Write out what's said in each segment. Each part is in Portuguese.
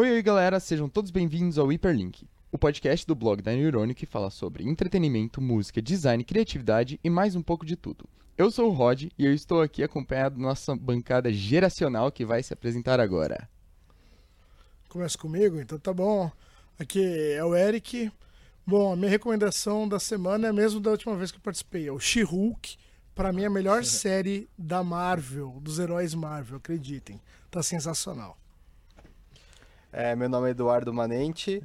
Oi, oi, galera, sejam todos bem-vindos ao Hyperlink, o podcast do blog da Neurônio que fala sobre entretenimento, música, design, criatividade e mais um pouco de tudo. Eu sou o Rod e eu estou aqui acompanhado da nossa bancada geracional que vai se apresentar agora. Começa comigo? Então tá bom. Aqui é o Eric. Bom, a minha recomendação da semana é mesmo da última vez que eu participei. É o She-Hulk. Pra mim, é a melhor série da Marvel, dos heróis Marvel, acreditem. Tá sensacional. É, meu nome é Eduardo Manente.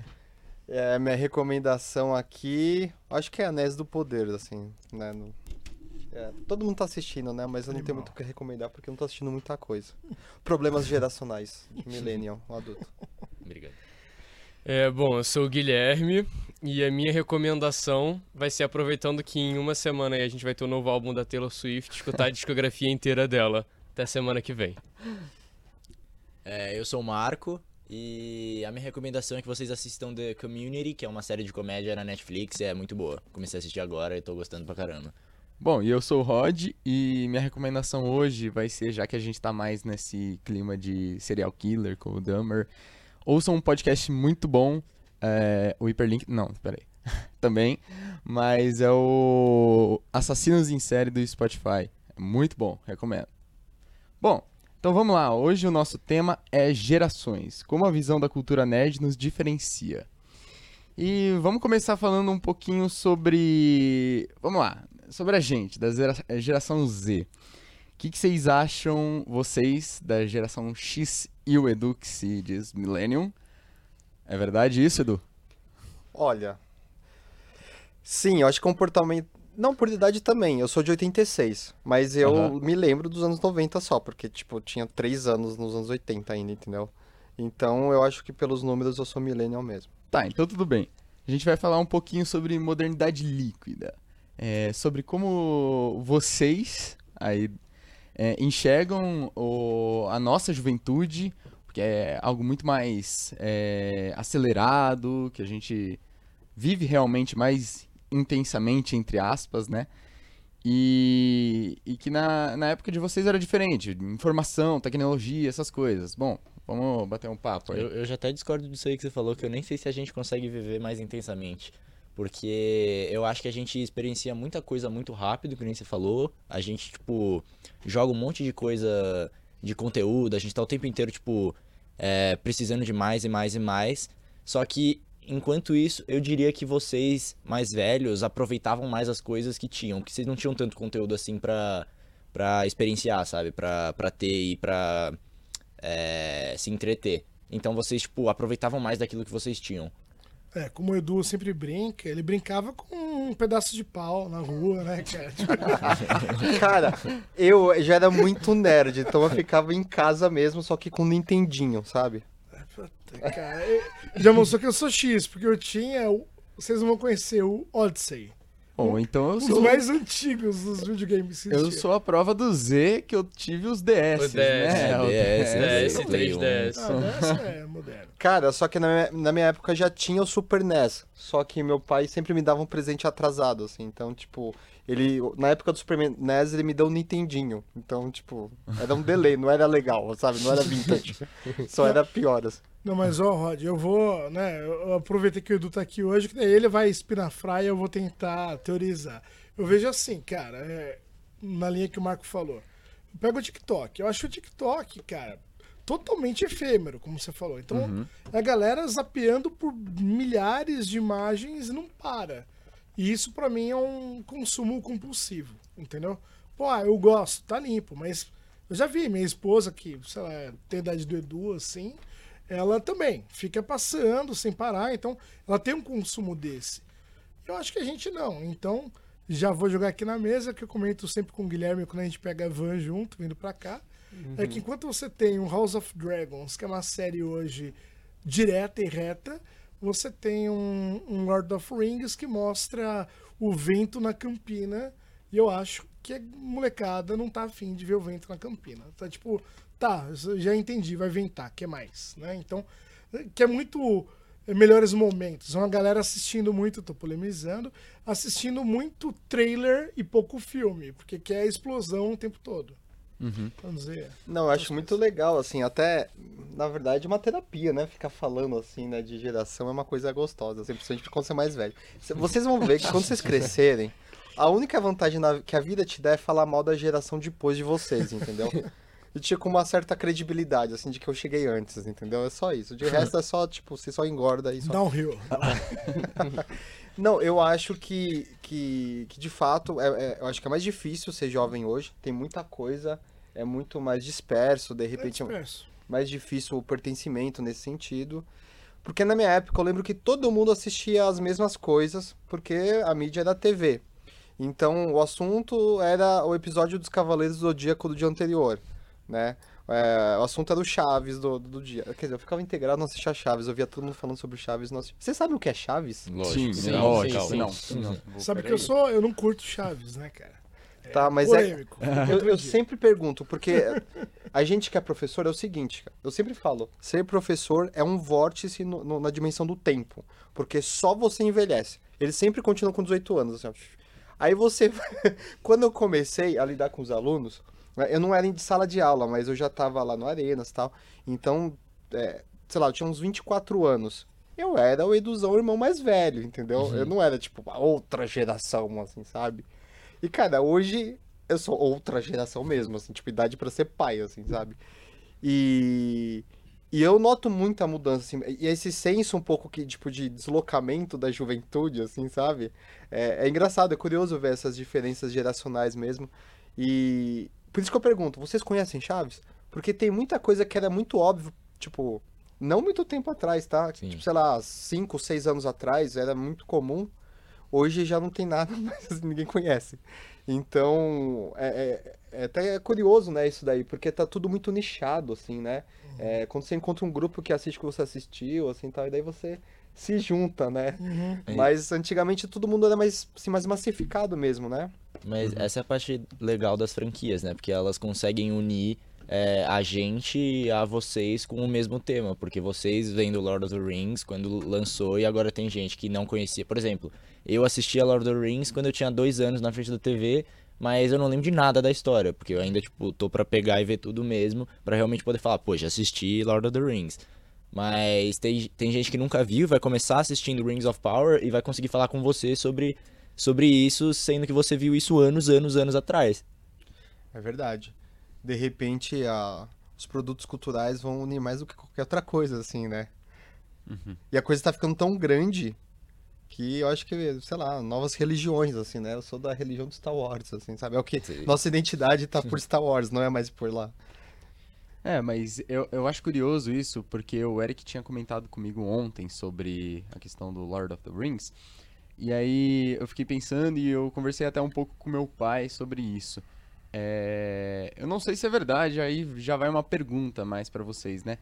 É, minha recomendação aqui, acho que é Anéis do Poder, assim, né? No- é, todo mundo tá assistindo, né? Mas eu não tenho muito o que recomendar porque eu não tô assistindo muita coisa. Problemas geracionais de millennial, um adulto. Obrigado. É, bom, eu sou o Guilherme e a minha recomendação vai ser aproveitando que em uma semana aí a gente vai ter o novo álbum da Taylor Swift, escutar a discografia inteira dela. Até semana que vem. É, eu sou o Marco e a minha recomendação é que vocês assistam The Community, que é uma série de comédia na Netflix, é muito boa. Comecei a assistir agora e tô gostando pra caramba. Bom, e eu sou o Rod e minha recomendação hoje vai ser, já que a gente tá mais nesse clima de serial killer com o Dahmer, ouçam um podcast muito bom, é, o Hyperlink, não, peraí, também, mas é o Assassinos em Série do Spotify, é muito bom, recomendo. Bom, então vamos lá, hoje o nosso tema é gerações, como a visão da cultura nerd nos diferencia. E vamos começar falando um pouquinho sobre. Vamos lá, sobre a gente, da gera- geração Z. O que, que vocês acham, vocês, da geração X e o Edu, que se diz Millennium? É verdade isso, Edu? Olha, sim, eu acho que comportamento... Não, por idade também, eu sou de 86, mas eu Aham. me lembro dos anos 90 só, porque, tipo, eu tinha 3 anos nos anos 80 ainda, entendeu? Então eu acho que pelos números eu sou millennial mesmo. Tá, então tudo bem. A gente vai falar um pouquinho sobre modernidade líquida. É, sobre como vocês aí é, enxergam o- a nossa juventude, porque é algo muito mais é, acelerado, que a gente vive realmente mais intensamente, entre aspas, né? E, e que na, na época de vocês era diferente. Informação, tecnologia, essas coisas. Bom, vamos bater um papo aí. Eu, eu já até discordo disso aí que você falou, que eu nem sei se a gente consegue viver mais intensamente. Porque eu acho que a gente experiencia muita coisa muito rápido, que nem você falou. A gente, tipo, joga um monte de coisa de conteúdo, a gente tá o tempo inteiro, tipo, é, precisando de mais e mais e mais. Só que, enquanto isso, eu diria que vocês, mais velhos, aproveitavam mais as coisas que tinham. Que vocês não tinham tanto conteúdo assim pra, pra experienciar, sabe? Pra, pra ter e pra é, se entreter. Então vocês, tipo, aproveitavam mais daquilo que vocês tinham. É, como o Edu sempre brinca, ele brincava com um pedaço de pau na rua, né, cara? Tipo, Cara, eu já era muito nerd, então eu ficava em casa mesmo, só que com Nintendinho, sabe? Puta, cara, já mostrou que eu sou X, porque eu tinha. o- Vocês não vão conhecer o Odyssey. Bom, então eu Um dos sou. mais antigos dos videogames que Eu sou a prova do Z que eu tive os DS. O DS, né? O DS, DS, 1. 3DS. Ah, dessa é moderno. Cara, só que na minha, na minha época já tinha o Super NES, só que meu pai sempre me dava um presente atrasado, assim, então, tipo, ele, na época do Super NES, ele me deu um Nintendinho, então, tipo, era um delay, não era legal, sabe, não era vintage, só era pior, assim. Não, mas ó, Rod, eu vou, né? Eu aproveitei que o Edu tá aqui hoje, que daí ele vai espinafrar e eu vou tentar teorizar. Eu vejo assim, cara, é, na linha que o Marco falou. Eu pego o TikTok. Eu acho o TikTok, cara, totalmente efêmero, como você falou. Então, é a galera zapeando por milhares de imagens e não para. E isso pra mim é um consumo compulsivo, entendeu? Pô, ah, eu gosto, tá limpo, mas eu já vi minha esposa que, sei lá, tem a idade do Edu, assim, ela também fica passando sem parar, então ela tem um consumo desse. Eu acho que a gente não, então já vou jogar aqui na mesa, que eu comento sempre com o Guilherme quando a gente pega a van junto, vindo pra cá, é que enquanto você tem um House of Dragons, que é uma série hoje direta e reta, você tem um, um Lord of Rings que mostra o vento na campina, e eu acho que a molecada não tá afim de ver o vento na campina. Tá tipo, tá, já entendi, vai ventar, que mais, né? Então, que é muito é, melhores momentos. Uma galera assistindo muito, tô polemizando, assistindo muito trailer e pouco filme, porque quer explosão o tempo todo. Uhum. Vamos dizer. Não, eu acho muito legal, assim, até na verdade, uma terapia, né? Ficar falando assim, né, de geração é uma coisa gostosa, assim, principalmente quando você é mais velho. Cê- Vocês vão ver que quando vocês crescerem, a única vantagem na- que a vida te dá é falar mal da geração depois de vocês, entendeu? E tinha com uma certa credibilidade, assim, de que eu cheguei antes, entendeu? É só isso. De resto é só, tipo, você só engorda e só Downhill. Não, eu acho que, que, que de fato, é, é- eu acho que é mais difícil ser jovem hoje. Tem muita coisa, é muito mais disperso, de É repente é disperso. mais difícil o pertencimento nesse sentido. Porque na minha época eu lembro que todo mundo assistia as mesmas coisas, porque a mídia era TV. Então o assunto era o episódio dos Cavaleiros do Zodíaco do dia anterior, né? É, o assunto era o Chaves do, do dia. Quer dizer, eu ficava integrado, não assistia Chaves, eu via todo mundo falando sobre Chaves. Não assistia. Vocês sabem o que é Chaves? Lógico. Sim, sim, lógico. sim, não, sim. não. Sabe que Peraí. eu sou. Eu não curto Chaves, né, cara? Tá, mas é. Eu, eu sempre pergunto, porque a gente que é professor é o seguinte, cara, eu sempre falo, ser professor é um vórtice no- no- na dimensão do tempo, porque só você envelhece. Eles sempre continuam com 18 anos, assim, ó. Aí você, quando eu comecei a lidar com os alunos, eu não era de sala de aula, mas eu já tava lá no Arenas e tal, então, é, sei lá, eu tinha uns 24 anos. Eu era o Eduzão, o irmão mais velho, entendeu? Eu não era, tipo, a outra geração, assim, sabe? E, cara, hoje eu sou outra geração mesmo, assim, tipo, idade pra ser pai, assim, sabe? E, e eu noto muita mudança, assim, e esse senso um pouco que, tipo, de deslocamento da juventude, assim, sabe? É, é engraçado, é curioso ver essas diferenças geracionais mesmo. E por isso que eu pergunto, vocês conhecem Chaves? Porque tem muita coisa que era muito óbvio, tipo, não muito tempo atrás, tá? Sim. Tipo, sei lá, cinco, seis anos atrás era muito comum. Hoje já não tem nada, mas ninguém conhece. Então, é, é- é até curioso, né, isso daí, porque tá tudo muito nichado, assim, né? É, quando você encontra um grupo que assiste o que você assistiu, assim, tal, e daí você se junta, né? Uhum. É. Mas antigamente todo mundo era mais, assim, mais massificado mesmo, né? Mas essa é a parte legal das franquias, né? Porque elas conseguem unir é, a gente a vocês com o mesmo tema. Porque vocês vêm do Lord of the Rings quando lançou e agora tem gente que não conhecia. Por exemplo, eu assisti a Lord of the Rings quando eu tinha dois anos na frente da TV, mas eu não lembro de nada da história. Porque eu ainda, tipo, tô pra pegar e ver tudo mesmo, pra realmente poder falar, pô, já assisti Lord of the Rings. Mas tem, tem gente que nunca viu, vai começar assistindo Rings of Power e vai conseguir falar com você sobre, sobre isso, sendo que você viu isso anos, anos, anos atrás. É verdade. De repente, a- os produtos culturais vão unir mais do que qualquer outra coisa, assim, né? E a coisa tá ficando tão grande que eu acho que, sei lá, novas religiões, assim, né? Eu sou da religião do Star Wars, assim, sabe? É o que Sim. nossa identidade tá por Star Wars, não é mais por lá. É, mas eu, eu acho curioso isso, porque o Eric tinha comentado comigo ontem sobre a questão do Lord of the Rings. E aí eu fiquei pensando e eu conversei até um pouco com meu pai sobre isso. É, eu não sei se é verdade, aí já vai uma pergunta mais pra vocês, né?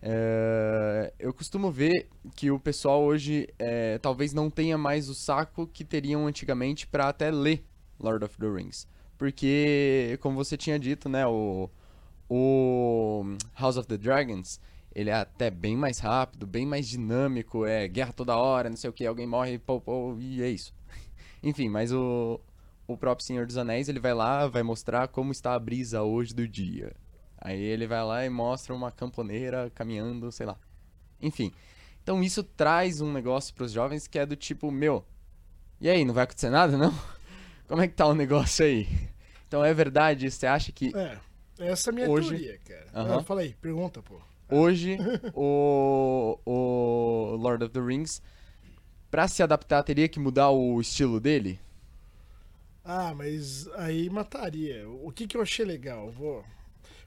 É, eu costumo ver que o pessoal hoje é, talvez não tenha mais o saco que teriam antigamente pra até ler Lord of the Rings. Porque, como você tinha dito, né, o, o House of the Dragons, ele é até bem mais rápido, bem mais dinâmico, é guerra toda hora, não sei o que, alguém morre, pô, pô, e é isso. Enfim, mas o, o próprio Senhor dos Anéis, ele vai lá, vai mostrar como está a brisa hoje do dia. Aí ele vai lá e mostra uma camponeira caminhando, sei lá. Enfim. Então isso traz um negócio pros jovens que é do tipo, meu, e aí, não vai acontecer nada, não? Como é que tá o negócio aí? Então é verdade, você acha que É, essa é a minha Hoje- teoria, cara. Aham. Ah, fala aí, pergunta, pô. Hoje o, o Lord of the Rings, pra se adaptar, teria que mudar o estilo dele? Ah, mas aí mataria. O que, que eu achei legal? Vou...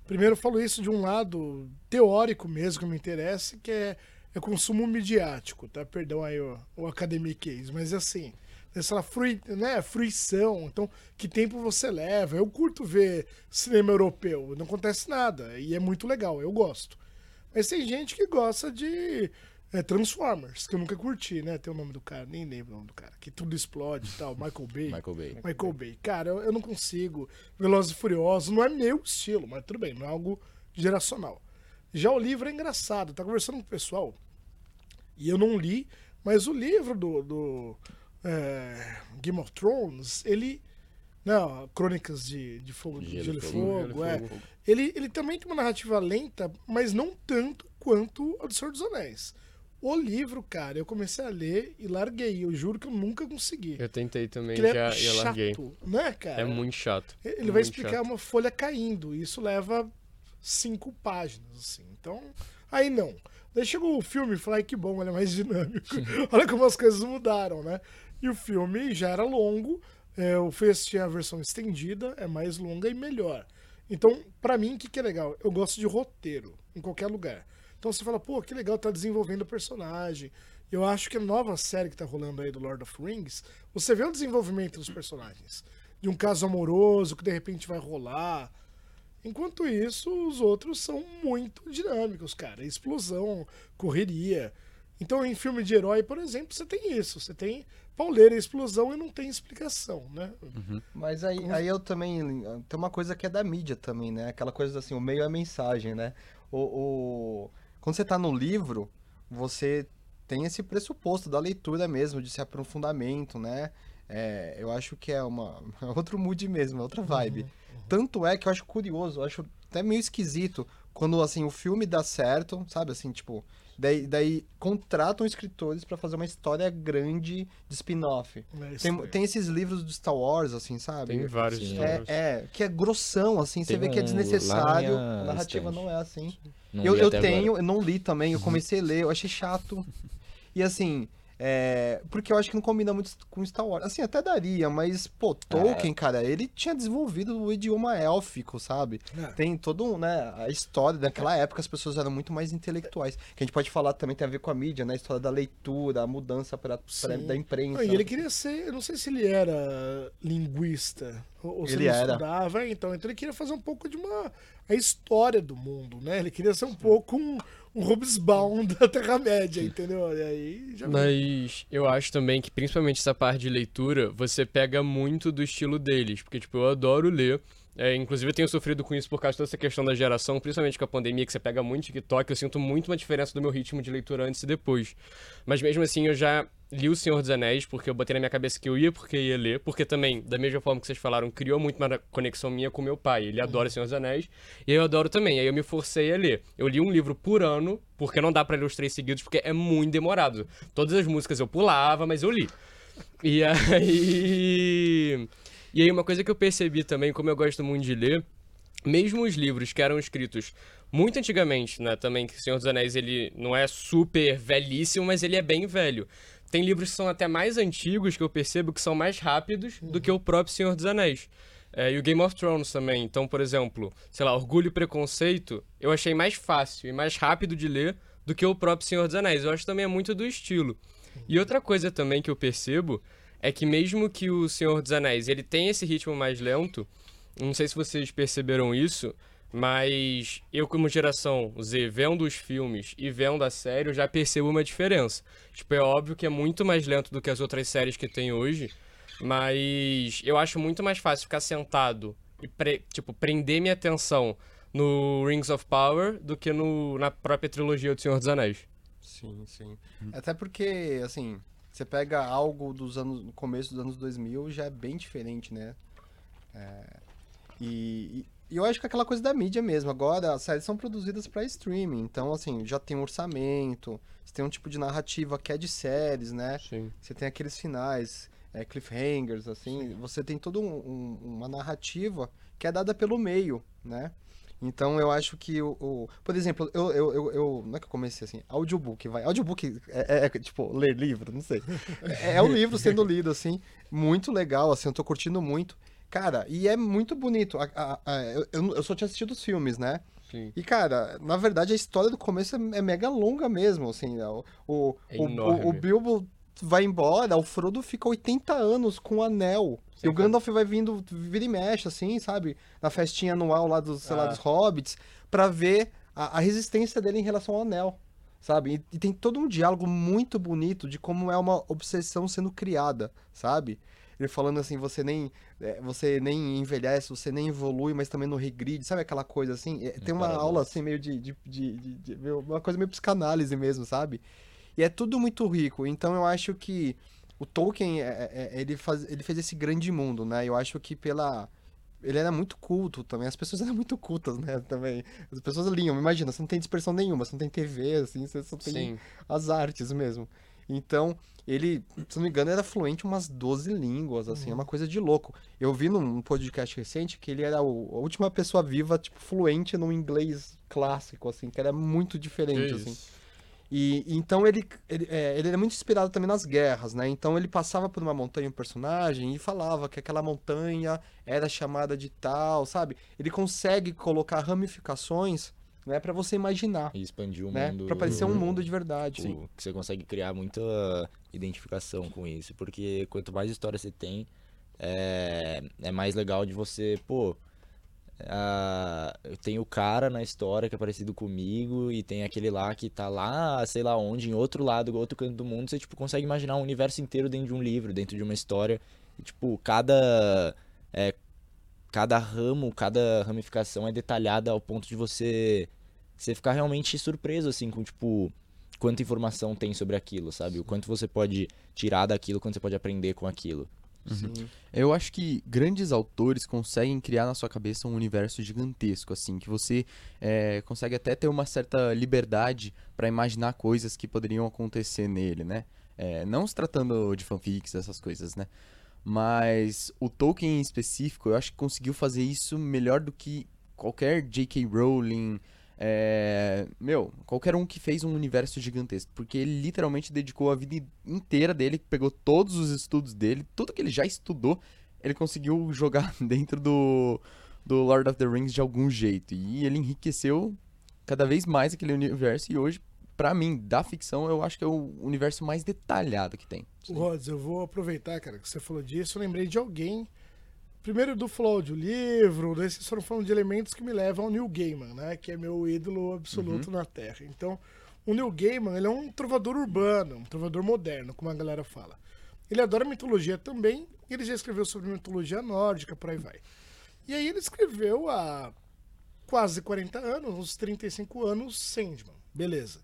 Primeiro eu falo isso de um lado teórico mesmo que me interessa, que é, é consumo midiático, tá? Perdão aí o, o academic case, mas assim, essa frui, né, fruição, então que tempo você leva? Eu curto ver cinema europeu, não acontece nada, e é muito legal, eu gosto. Mas tem gente que gosta de é, Transformers, que eu nunca curti, né? Tem o nome do cara, nem lembro o nome do cara, que tudo explode e tal, Michael Bay. Michael Bay. Michael Bay. Cara, eu, eu não consigo. Velozes e Furiosos não é meu estilo, mas tudo bem, não é algo geracional. Já o livro é engraçado. Tá conversando com o pessoal e eu não li, mas o livro do, do é, Game of Thrones, ele Não, Crônicas de, de Fogo, de Gelo Gelo, e Fogo. Fogo, é. Ele, ele também tem uma narrativa lenta, mas não tanto quanto a do Senhor dos Anéis. O livro, cara, eu comecei a ler e larguei. Eu juro que eu nunca consegui. Eu tentei também Porque já é e eu larguei. chato, né, cara? É muito chato. Ele muito vai explicar chato. uma folha caindo. E isso leva cinco páginas, assim. Então, aí não. Daí chegou o filme e falei, "Ai, que bom, ele é mais dinâmico. Olha como as coisas mudaram, né? E o filme já era longo. É, Eu fui assistir a versão estendida, é mais longa e melhor. Então, pra mim, o que, que é legal? Eu gosto de roteiro, em qualquer lugar. Então você fala, pô, que legal, tá desenvolvendo o personagem. Eu acho que a nova série que tá rolando aí do Lord of Rings, você vê o desenvolvimento dos personagens. De um caso amoroso que de repente vai rolar. Enquanto isso, os outros são muito dinâmicos, cara. Explosão, correria. Então, em filme de herói, por exemplo, você tem isso. Você tem pauleira, explosão e não tem explicação, né? Mas aí, aí eu também. Tem uma coisa que é da mídia também, né? Aquela coisa assim, o meio é mensagem, né? O, o- quando você tá no livro, você tem esse pressuposto da leitura mesmo, de esse aprofundamento, né? É, eu acho que é uma é outro mood mesmo, é outra vibe. Tanto é que eu acho curioso, eu acho até meio esquisito quando assim o filme dá certo, sabe assim, tipo, daí, daí contratam escritores pra fazer uma história grande de spin-off. É Tem, tem esses livros do Star Wars, assim, sabe? Tem vários Sim. histórias. É, é, que é grossão, assim, você Tem vê que é um desnecessário, a narrativa estante. não é assim. Não eu eu tenho, agora. eu não li também, eu comecei a ler, eu achei chato. E assim, é, porque eu acho que não combina muito com Star Wars. Assim, até daria, mas, pô, É. Tolkien, cara, ele tinha desenvolvido o idioma élfico, sabe? É. Tem todo, um, né, a história daquela época, as pessoas eram muito mais intelectuais. Que a gente pode falar também tem a ver com a mídia, né? A história da leitura, a mudança pra, pra- da imprensa. E ele queria ser, eu não sei se ele era linguista ou, ou se Ele ele, era. estudava, então, então ele queria fazer um pouco de uma a história do mundo, né? Ele queria ser um pouco um, um Hobsbawm da Terra-média, entendeu? E aí já Mas eu acho também que, principalmente essa parte de leitura, você pega muito do estilo deles. Porque, tipo, eu adoro ler. É, inclusive, eu tenho sofrido com isso por causa dessa questão da geração, principalmente com a pandemia, que você pega muito TikTok. Eu sinto muito uma diferença do meu ritmo de leitura antes e depois. Mas mesmo assim, eu já li O Senhor dos Anéis, porque eu botei na minha cabeça que eu ia porque ia ler. Porque também, da mesma forma que vocês falaram, criou muito uma conexão minha com meu pai. Ele adora O Senhor dos Anéis. E eu adoro também. Aí eu me forcei a ler. Eu li um livro por ano, porque não dá pra ler os três seguidos, porque é muito demorado. Todas as músicas eu pulava, mas eu li. E aí. E aí, uma coisa que eu percebi também, como eu gosto muito de ler, mesmo os livros que eram escritos muito antigamente, né? Também que Senhor dos Anéis ele não é super velhíssimo, mas ele é bem velho. Tem livros que são até mais antigos que eu percebo que são mais rápidos do que o próprio Senhor dos Anéis. É, e o Game of Thrones também. Então, por exemplo, sei lá, Orgulho e Preconceito, eu achei mais fácil e mais rápido de ler do que o próprio Senhor dos Anéis. Eu acho também é muito do estilo. E outra coisa também que eu percebo é que mesmo que o Senhor dos Anéis ele tem esse ritmo mais lento, não sei se vocês perceberam isso, mas eu como geração Z, vendo os filmes e vendo a série, eu já percebo uma diferença. Tipo, é óbvio que é muito mais lento do que as outras séries que tem hoje, mas eu acho muito mais fácil ficar sentado e, pre- tipo, prender minha atenção no Rings of Power do que no, na própria trilogia do Senhor dos Anéis. Sim, sim. Até porque, assim, você pega algo dos anos, no começo dos anos 2000, já é bem diferente, né? É, e, e- eu acho que é aquela coisa da mídia mesmo. Agora, as séries são produzidas para streaming, então, assim, já tem um orçamento, você tem um tipo de narrativa que é de séries, né? Sim. Você tem aqueles finais, é, cliffhangers, assim, você tem toda um- um- uma narrativa que é dada pelo meio, né? Então eu acho que o. o- por exemplo, eu, eu, eu, eu- Não é que eu comecei assim, audiobook, vai. Audiobook é, é- é, tipo, ler livro, não sei. É, é o livro sendo lido, assim, muito legal, assim, eu tô curtindo muito. Cara, e é muito bonito. A- a- a- eu, eu, só tinha assistido os filmes, né? Sim. E, cara, na verdade a história do começo é, é mega longa mesmo, assim. né? O, o, É o, o Bilbo vai embora, o Frodo fica 80 anos com o anel. e o Gandalf vai vindo, vira e mexe, assim, sabe? Na festinha anual lá dos, sei lá, Ah. dos hobbits, pra ver a, a resistência dele em relação ao anel. Sabe? E, e tem todo um diálogo muito bonito de como é uma obsessão sendo criada, sabe? Ele falando assim, você nem, é, você nem envelhece, você nem evolui, mas também não regride, sabe aquela coisa assim? É, tem uma aula assim meio de, de, de- de- de- uma coisa meio psicanálise mesmo, sabe? E é tudo muito rico. Então eu acho que o Tolkien, é- é- ele, faz, ele fez esse grande mundo, né? Eu acho que pela... Ele era muito culto também, as pessoas eram muito cultas, né, também. As pessoas liam, imagina, você não tem dispersão nenhuma, você não tem TV, assim, você só tem Sim. as artes mesmo. Então, ele, se não me engano, era fluente em umas 12 línguas, assim, é uma coisa de louco. Eu vi num podcast recente que ele era o- a última pessoa viva, tipo, fluente no inglês clássico, assim, que era muito diferente, Que assim. isso. E então ele, ele, é, ele era muito inspirado também nas guerras, né? Então ele passava por uma montanha, um personagem, e falava que aquela montanha era chamada de tal, sabe? Ele consegue colocar ramificações, né, para você imaginar, E expandir o né? mundo. Pra parecer um mundo de verdade. Tipo, que você consegue criar muita identificação com isso. Porque quanto mais história você tem, é, é mais legal de você, pô. Eu tenho o cara na história que é parecido comigo e tem aquele lá que tá lá, sei lá onde, em outro lado, outro canto do mundo, você tipo consegue imaginar um universo inteiro dentro de um livro, dentro de uma história. E, tipo, cada é, cada ramo, cada ramificação é detalhada ao ponto de você você ficar realmente surpreso assim com tipo quanta informação tem sobre aquilo, sabe? O quanto você pode tirar daquilo, quanto você pode aprender com aquilo. Sim. Eu acho que grandes autores conseguem criar na sua cabeça um universo gigantesco, assim, que você é, consegue até ter uma certa liberdade pra imaginar coisas que poderiam acontecer nele, né? É, não se tratando de fanfics, essas coisas, né? Mas o Tolkien em específico, eu acho que conseguiu fazer isso melhor do que qualquer J.K. Rowling, é, meu, qualquer um que fez um universo gigantesco, porque ele literalmente dedicou a vida inteira dele, pegou todos os estudos dele, tudo que ele já estudou, ele conseguiu jogar dentro do, do Lord of the Rings de algum jeito. E ele enriqueceu cada vez mais aquele universo. E hoje, pra mim, da ficção, eu acho que é o universo mais detalhado que tem. Rods, eu vou aproveitar, cara, que você falou disso. Eu lembrei de alguém. Primeiro do falou de livro, vocês foram falando de elementos que me levam ao Neil Gaiman, né? Que é meu ídolo absoluto na Terra. Então, o Neil Gaiman, ele é um trovador urbano, um trovador moderno, como a galera fala. Ele adora mitologia também, e ele já escreveu sobre mitologia nórdica, por aí vai. E aí ele escreveu há quase 40 anos, uns 35 anos, Sandman. Beleza.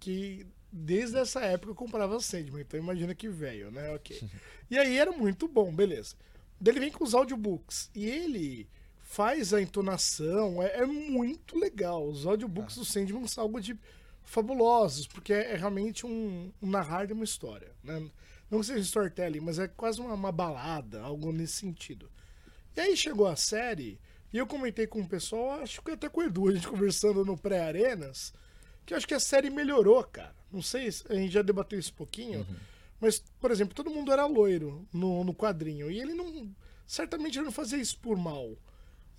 Que desde essa época eu comprava Sandman, então imagina que velho, né? Ok. E aí era muito bom, beleza. Ele vem com os audiobooks. E ele faz a entonação, é, é muito legal. Os audiobooks do Sandman são algo de fabulosos, porque é, é realmente um, um narrar de uma história. Né? Não que seja storytelling, mas é quase uma, uma balada, algo nesse sentido. E aí chegou a série, e eu comentei com o pessoal, acho que até com o Edu, a gente conversando no pré-arenas, que eu acho que a série melhorou, cara. Não sei, se- a gente já debateu isso um pouquinho, mas, por exemplo, todo mundo era loiro no, no quadrinho, e ele não. Certamente ele não fazia isso por mal.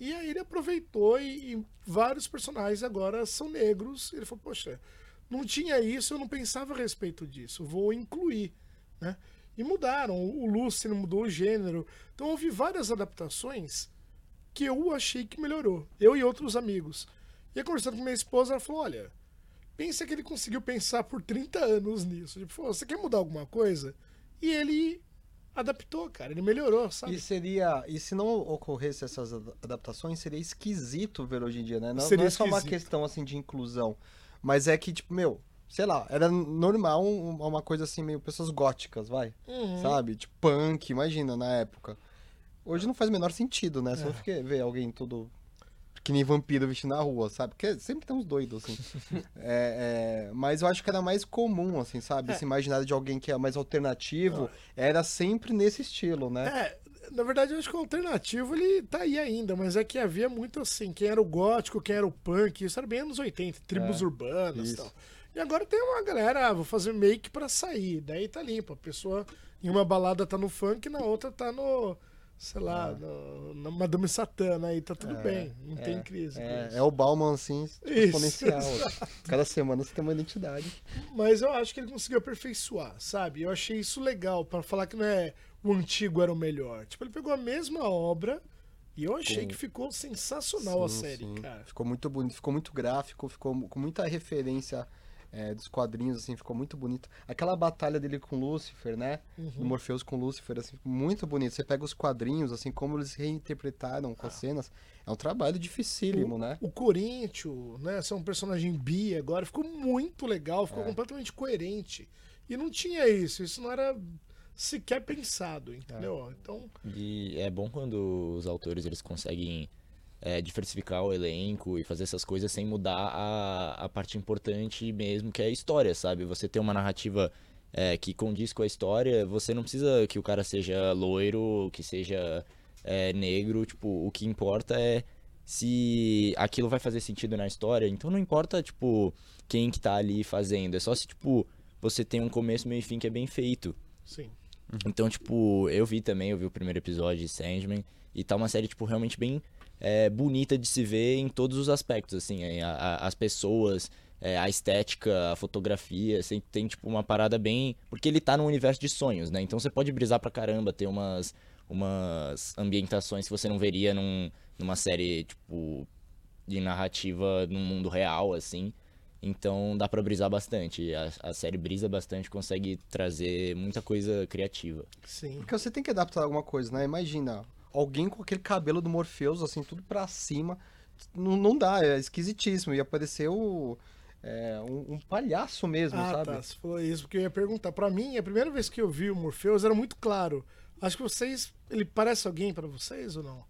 E aí ele aproveitou e, e vários personagens agora são negros. Ele falou, poxa, não tinha isso, eu não pensava a respeito disso, vou incluir, né? E mudaram, o Luciano mudou o gênero. Então houve várias adaptações que eu achei que melhorou. Eu e outros amigos. E aí, conversando com minha esposa, ela falou, olha, pensa que ele conseguiu pensar por 30 anos nisso. Tipo, "Pô, você quer mudar alguma coisa? E ele adaptou, cara, ele melhorou, sabe? E seria. E se não ocorresse essas ad- adaptações, seria esquisito ver hoje em dia, né? Não, não é só uma esquisito. questão assim de inclusão. Mas é que, tipo, meu, sei lá, era normal um- uma coisa assim, meio pessoas góticas, vai. Uhum. Sabe? Tipo, punk, imagina, na época. Hoje não faz o menor sentido, né? Você É. não fica ver alguém todo. Que nem vampiro vestindo na rua, sabe? Porque sempre tem uns doidos, assim. É, é, mas eu acho que era mais comum, assim, sabe? É. Esse imaginário de alguém que é mais alternativo era sempre nesse estilo, né? É, na verdade, eu acho que o alternativo ele tá aí ainda, mas é que havia muito assim, quem era o gótico, quem era o punk, isso era bem anos 80, tribos É, urbanas e tal. E agora tem uma galera, ah, vou fazer make pra sair, daí tá limpo. A pessoa em uma balada tá no funk, na outra tá no, sei lá, no, na Madame Satã, aí tá tudo É, bem, não é, tem crise. É, isso. é o Bauman, assim, Isso, exponencial. Cada semana você tem uma identidade. Mas eu acho que ele conseguiu aperfeiçoar, sabe? Eu achei isso legal, pra falar que não é o antigo era o melhor. Tipo, ele pegou a mesma obra e eu achei Com- que ficou sensacional a Sim, série, sim. cara. Ficou muito bonito, ficou muito gráfico, ficou com muita referência é, dos quadrinhos, assim, ficou muito bonito. Aquela batalha dele com Lúcifer, né? Uhum. Do Morpheus com Lúcifer, assim, muito bonito. Você pega os quadrinhos, assim, como eles reinterpretaram com as cenas. É um trabalho dificílimo, né? O Corinthians, né? Ser um personagem bi agora ficou muito legal, ficou É. completamente coerente. E não tinha isso, isso não era sequer pensado, entendeu? Então, E é bom quando os autores eles conseguem é, diversificar o elenco e fazer essas coisas sem mudar a, a parte importante mesmo, que é a história, sabe? Você ter uma narrativa é, que condiz com a história, você não precisa que o cara seja loiro, que seja é, negro, tipo, o que importa é se aquilo vai fazer sentido na história. Então não importa, tipo, quem que tá ali fazendo, é só se, tipo, você tem um começo, meio e fim que é bem feito. sim. Então, tipo, eu vi também, eu vi o primeiro episódio de Sandman, e tá uma série, tipo, realmente bem é, bonita de se ver em todos os aspectos, assim, é, a- a- as pessoas, é, a estética, a fotografia, assim, tem, tipo, uma parada bem... Porque ele tá num universo de sonhos, né? Então você pode brisar pra caramba, ter umas, umas ambientações que você não veria num, numa série, tipo, de narrativa num mundo real, assim. Então dá pra brisar bastante. A, a série brisa bastante, consegue trazer muita coisa criativa. Sim. Porque você tem que adaptar alguma coisa, né? Imagina, alguém com aquele cabelo do Morpheus, assim, tudo pra cima. Não, não dá, é esquisitíssimo. Ia parecer o, é, um, um palhaço mesmo, Ah, sabe? tá. Você falou isso porque eu ia perguntar. Pra mim, a primeira vez que eu vi o Morpheus era muito claro. Acho que vocês. Ele parece alguém pra vocês ou não?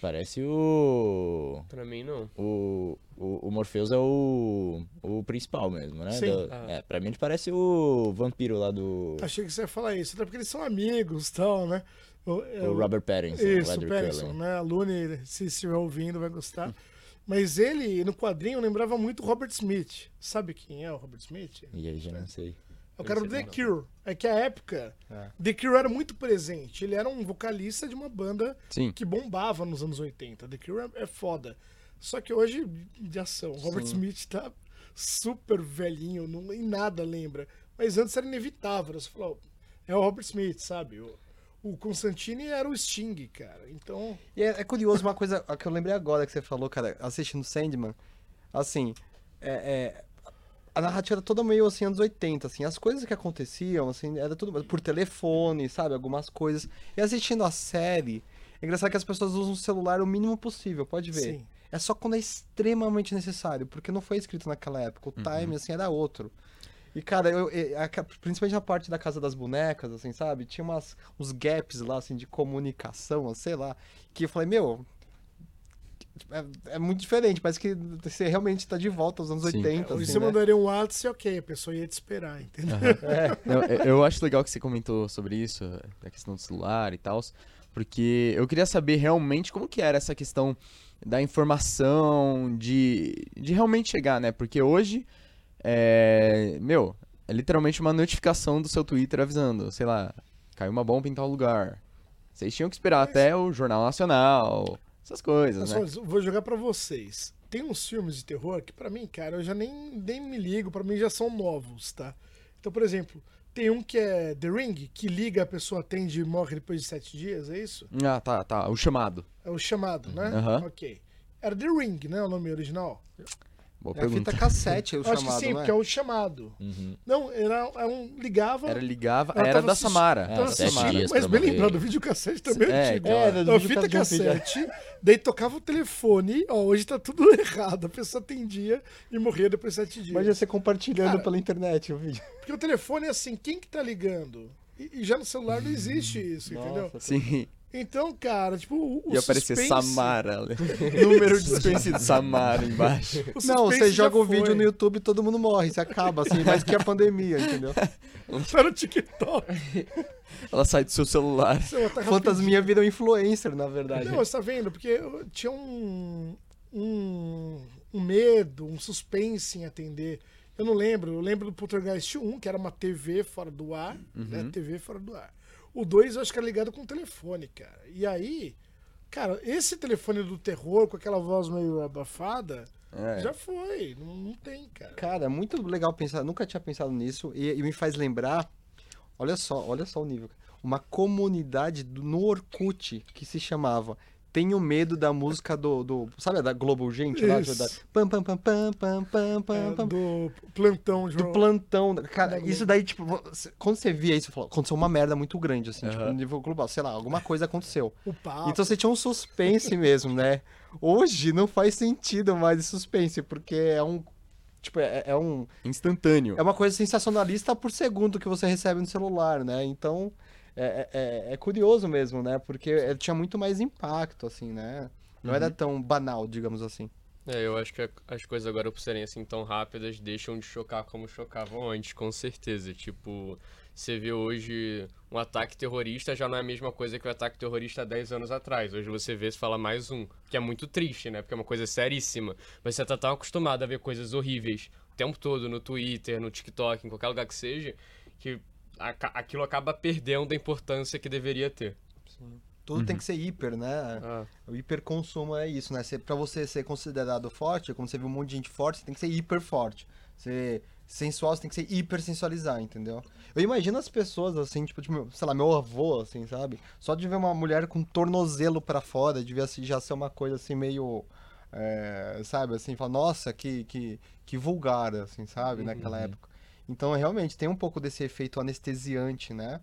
Parece o. Pra mim, não. O, o, o Morpheus é o, o principal mesmo, né? Sim. Do- Ah. É, pra mim ele parece o vampiro lá do. Achei que você ia falar isso. Até porque eles são amigos e tal, né? O, é O Robert Pattinson, Isso, o Pattinson, Cullen. né? A Lune, se estiver ouvindo, vai gostar. Mas ele, no quadrinho, lembrava muito o Robert Smith. Sabe quem é o Robert Smith? E aí já não sei. É o cara do The Cure. É que a época, É. The Cure era muito presente. Ele era um vocalista de uma banda Sim. que bombava nos anos 80. The Cure é, é foda. Só que hoje, de ação, o Robert Sim. Smith tá super velhinho, não, em nada lembra. Mas antes era inevitável. Você falou, é o Robert Smith, sabe? O, o Constantine era o Sting, cara. Então, E é, é curioso uma coisa que eu lembrei agora que você falou, cara, assistindo Sandman. Assim, é, é, a narrativa era toda meio assim, anos 80, assim. As coisas que aconteciam, assim, era tudo por telefone, sabe? Algumas coisas. E assistindo a série, é engraçado que as pessoas usam o celular o mínimo possível, pode ver. sim. É só quando é extremamente necessário, porque não foi escrito naquela época. O time, assim, era outro. E, cara, eu, eu- a- principalmente na parte da Casa das Bonecas, assim, sabe? Tinha umas, uns gaps lá, assim, de comunicação, sei lá. Que eu falei, meu... É, é muito diferente, parece que você realmente tá de volta aos anos Sim. 80, Hoje assim, você né? mandaria um WhatsApp, ok, a pessoa ia te esperar, entendeu? Eu, eu acho legal que você comentou sobre isso, da questão do celular e tal, porque eu queria saber realmente como que era essa questão da informação, de, de realmente chegar, né? Porque hoje, é, meu, é literalmente uma notificação do seu Twitter avisando, sei lá, caiu uma bomba em tal lugar. Vocês tinham que esperar até o Jornal Nacional, essas coisas, né? Pessoal, eu vou jogar pra vocês. Tem uns filmes de terror que, pra mim, cara, eu já nem, nem me ligo, pra mim já são novos, tá? Então, por exemplo, tem um que é The Ring, que liga, a pessoa atende e morre depois de sete dias, é isso? Ah, tá, tá, o chamado. É o chamado, né? Aham. Ok. Era The Ring, né? O nome original? Boa É a pergunta. fita cassete, o Eu acho chamado, que sim, né? porque é o chamado. Uhum. Não, era, era um. Ligava. Era ligava, era da Samara. É, sete Samara. dias. Mas bem lembrado, o videocassete também É, antigo. aquela- Era, do A vídeo fita um vídeo, é. cassete, daí tocava o telefone, ó, hoje tá tudo errado, a pessoa atendia e morria depois de sete dias. Imagina você compartilhando Cara, pela internet o vídeo. Porque o telefone é assim, quem que tá ligando? E, e já no celular não existe isso, entendeu? Sim. Então, cara, tipo, o, o Ia aparecer suspense- Samara. Número de suspense de Samara embaixo. o Não, você joga o foi. vídeo no YouTube e todo mundo morre, você acaba, assim, mais que a pandemia, entendeu? Tá no TikTok. Ela sai do seu celular. Tá Fantasminha viram influencer, na verdade. Não, você tá vendo? Porque eu tinha um, um, um medo, um suspense em atender. Eu não lembro, eu lembro do Poltergeist 1, que era uma TV fora do ar, né? TV fora do ar. O 2 eu acho que era ligado com o telefone, cara. E aí, cara, esse telefone do terror, com aquela voz meio abafada, É. já foi. Não, não tem, cara. Cara, é muito legal pensar, nunca tinha pensado nisso e, e me faz lembrar, olha só, olha só o nível. Uma comunidade do- no Orkut que se chamava Tenho Medo da música do, do sabe, da Globo Gente lá? Isso. Da, pam, pam, pam, pam, pam, pam, pam, É, pam. do plantão de Do plantão. Cara, isso daí, tipo, você- quando você via isso, você falou, aconteceu uma merda muito grande, assim, tipo, no nível global. Sei lá, alguma coisa aconteceu. o papo. Então você tinha um suspense mesmo, né? Hoje não faz sentido mais esse suspense, porque é um. Tipo, é, é um. Instantâneo. É uma coisa sensacionalista por segundo que você recebe no celular, né? Então. É, é, é curioso mesmo, né? Porque é, tinha muito mais impacto, assim, né? Não era tão banal, digamos assim. É, eu acho que as coisas agora, por serem assim tão rápidas, deixam de chocar como chocavam antes, com certeza. Tipo, você vê hoje um ataque terrorista já não é a mesma coisa que o ataque terrorista há 10 anos atrás. Hoje você vê se fala mais um, que é muito triste, né? Porque é uma coisa seríssima. Mas você tá tão acostumado a ver coisas horríveis o tempo todo no Twitter, no TikTok, em qualquer lugar que seja, que aquilo acaba perdendo a importância que deveria ter. Tudo tem que ser hiper, né? Ah, O hiperconsumo é isso, né? Você, pra você ser considerado forte, como você vê um monte de gente forte, você tem que ser hiper forte. Ser sensual, você tem que ser hiper sensualizar, entendeu? Eu imagino as pessoas, assim, tipo, meu- sei lá, meu avô, assim, sabe? Só de ver uma mulher com tornozelo pra fora, devia ser- já ser uma coisa, assim, meio... é, sabe, assim, fala, nossa, que, que, que vulgar, assim, sabe? Naquela época. Então, realmente, tem um pouco desse efeito anestesiante, né?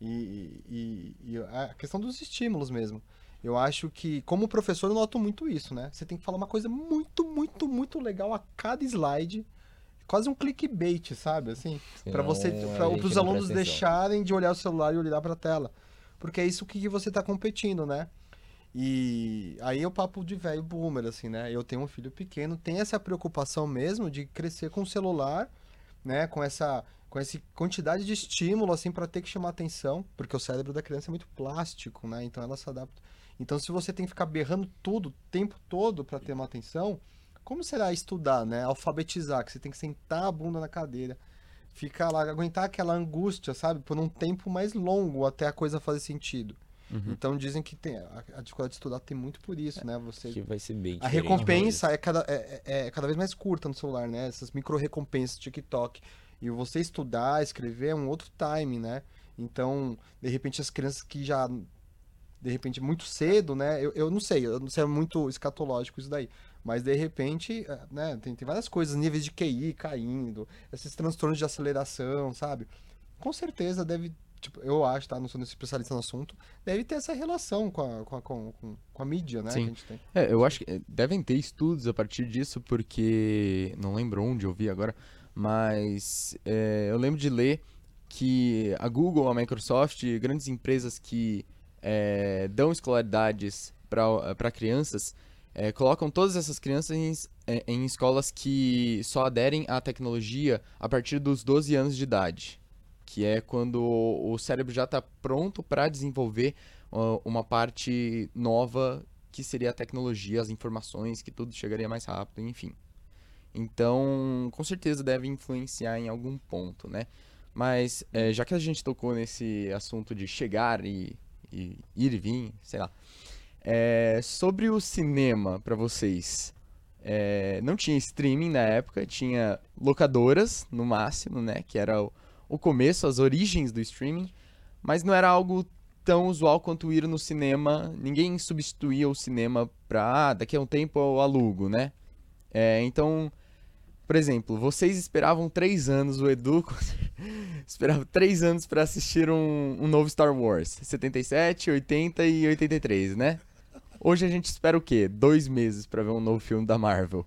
E, e- e a questão dos estímulos mesmo. Eu acho que, como professor, eu noto muito isso, né? Você tem que falar uma coisa muito, muito, muito legal a cada slide. Quase um clickbait, sabe? Assim, para você, a para os alunos deixarem de olhar o celular e olhar para a tela. Porque é isso que você tá competindo, né? E aí é o papo de velho boomer, assim, né? Eu tenho um filho pequeno, tem essa preocupação mesmo de crescer com o celular, né? Com essa, com essa quantidade de estímulo, assim, para ter que chamar atenção, porque o cérebro da criança é muito plástico, né? Então ela se adapta. Então se você tem que ficar berrando tudo, o tempo todo para ter uma atenção, como será estudar, né? Alfabetizar, que você tem que sentar a bunda na cadeira, ficar lá, aguentar aquela angústia, sabe? Por um tempo mais longo até a coisa fazer sentido. Então dizem que tem, a, a dificuldade de estudar tem muito por isso, né? Você Que vai ser bem a recompensa é cada, é, é- é cada vez mais curta no celular, né? Essas micro recompensas TikTok. E você estudar, escrever é um outro time, né? Então, de repente, as crianças que já. De repente, muito cedo, né? Eu, eu não sei, eu não sei, é muito escatológico isso daí. Mas, de repente, eh, né? Tem, tem várias coisas, níveis de QI caindo, esses transtornos de aceleração, sabe? Com certeza deve. Tipo, eu acho, tá? Não sou especialista no assunto. Deve ter essa relação com a, com a, com, com- a mídia, né? Sim. Que a gente tem. É, eu acho que eh, devem ter estudos a partir disso, porque não lembro onde eu vi agora, mas eh, eu lembro de ler que a Google, a Microsoft, grandes empresas que eh, dão escolaridades para crianças, eh, colocam todas essas crianças em, eh, em escolas que só aderem à tecnologia a partir dos 12 anos de idade, que é quando o cérebro já está pronto para desenvolver ó, uma parte nova que seria a tecnologia, as informações, que tudo chegaria mais rápido, enfim. Então, com certeza deve influenciar em algum ponto, né? Mas, eh, já que a gente tocou nesse assunto de chegar e, e ir e vir, sei lá. eh, sobre o cinema, pra vocês. eh, não tinha streaming na época, tinha locadoras, no máximo, né? Que era o, o começo, as origens do streaming. Mas não era algo tão usual quanto ir no cinema. Ninguém substituía o cinema pra, ah, daqui a um tempo eu alugo, né? É, então, por exemplo, vocês esperavam três anos, o Edu esperava três anos pra assistir um, um novo Star Wars. 77, 80 e 83, né? Hoje a gente espera o quê? Dois meses pra ver um novo filme da Marvel.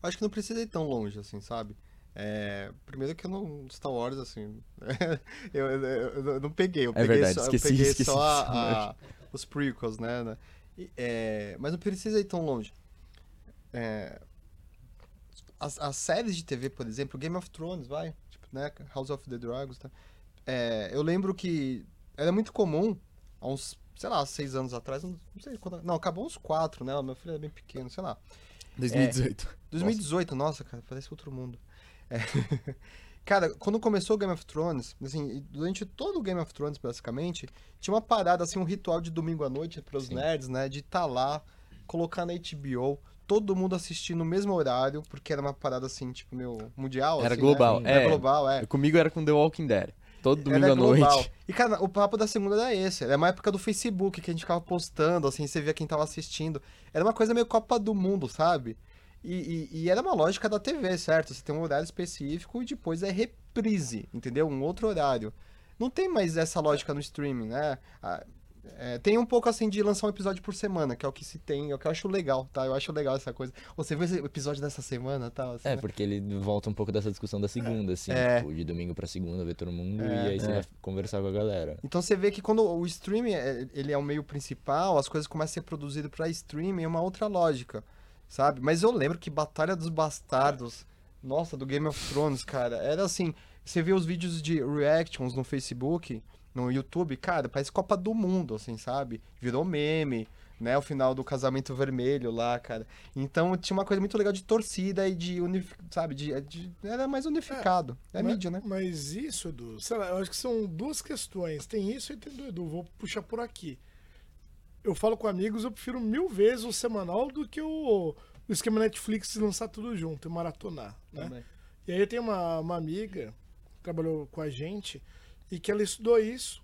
Acho que não precisa ir tão longe, assim, sabe? É, primeiro que eu não. Star Wars, assim. eu, eu- eu- não peguei. Eu É peguei verdade, só, esqueci- eu peguei esqueci só a- a- os prequels, né? né? É, mas não precisa ir tão longe. É, as, as séries de TV, por exemplo, Game of Thrones, vai. Tipo, né? House of the Dragons, tá? É, eu lembro que era muito comum, há uns, sei lá, seis anos atrás, não não sei quando. Não, acabou uns quatro, né? Meu filho era bem pequeno, sei lá. 2018. 2018, nossa, cara, parece outro mundo. É. Cara, quando começou o Game of Thrones, assim, durante todo o Game of Thrones, basicamente, tinha uma parada, assim, um ritual de domingo à noite pros Sim. nerds, né? De estar lá, colocar na HBO, todo mundo assistir no mesmo horário, porque era uma parada, assim, tipo, meu, mundial. Era assim, global, Né? Era é. global, é. Comigo era com The Walking Dead. Todo domingo Era à noite. global. E, cara, o papo da segunda era esse. Era uma época do Facebook que a gente ficava postando, assim, você via quem tava assistindo. Era uma coisa meio Copa do Mundo, sabe? E, e- e era uma lógica da TV, certo? Você tem um horário específico e depois é reprise, entendeu? Um outro horário. Não tem mais essa lógica no streaming, né? Ah, É, tem um pouco assim de lançar um episódio por semana, que é o que se tem, é o que eu acho legal, tá? Eu acho legal essa coisa. Você viu esse episódio dessa semana tal? Assim, É, né? porque ele volta um pouco dessa discussão da segunda, assim, É. tipo, de domingo pra segunda, ver todo mundo, É. e aí você É. vai conversar com a galera. Então você vê que quando o streaming é- ele é o meio principal, as coisas começam a ser produzidas pra streaming, é uma outra lógica, sabe? Mas eu lembro que Batalha dos Bastardos, nossa, do Game of Thrones, cara, era assim, você vê os vídeos de reactions no Facebook, no YouTube, cara, parece Copa do Mundo, assim, sabe? Virou meme, né? O final do casamento vermelho lá, cara. Então tinha uma coisa muito legal de torcida e de, unif... sabe? De, de- Era mais unificado. É, Mas- mídia, né? Mas isso, Edu, sei lá, eu acho que são duas questões. Tem isso e tem do Edu. Vou puxar por aqui. Eu falo com amigos, eu prefiro mil vezes o semanal do que o, o esquema Netflix lançar tudo junto e maratonar, né? Também. E aí eu tenho uma, uma amiga que trabalhou com a gente e que ela estudou isso.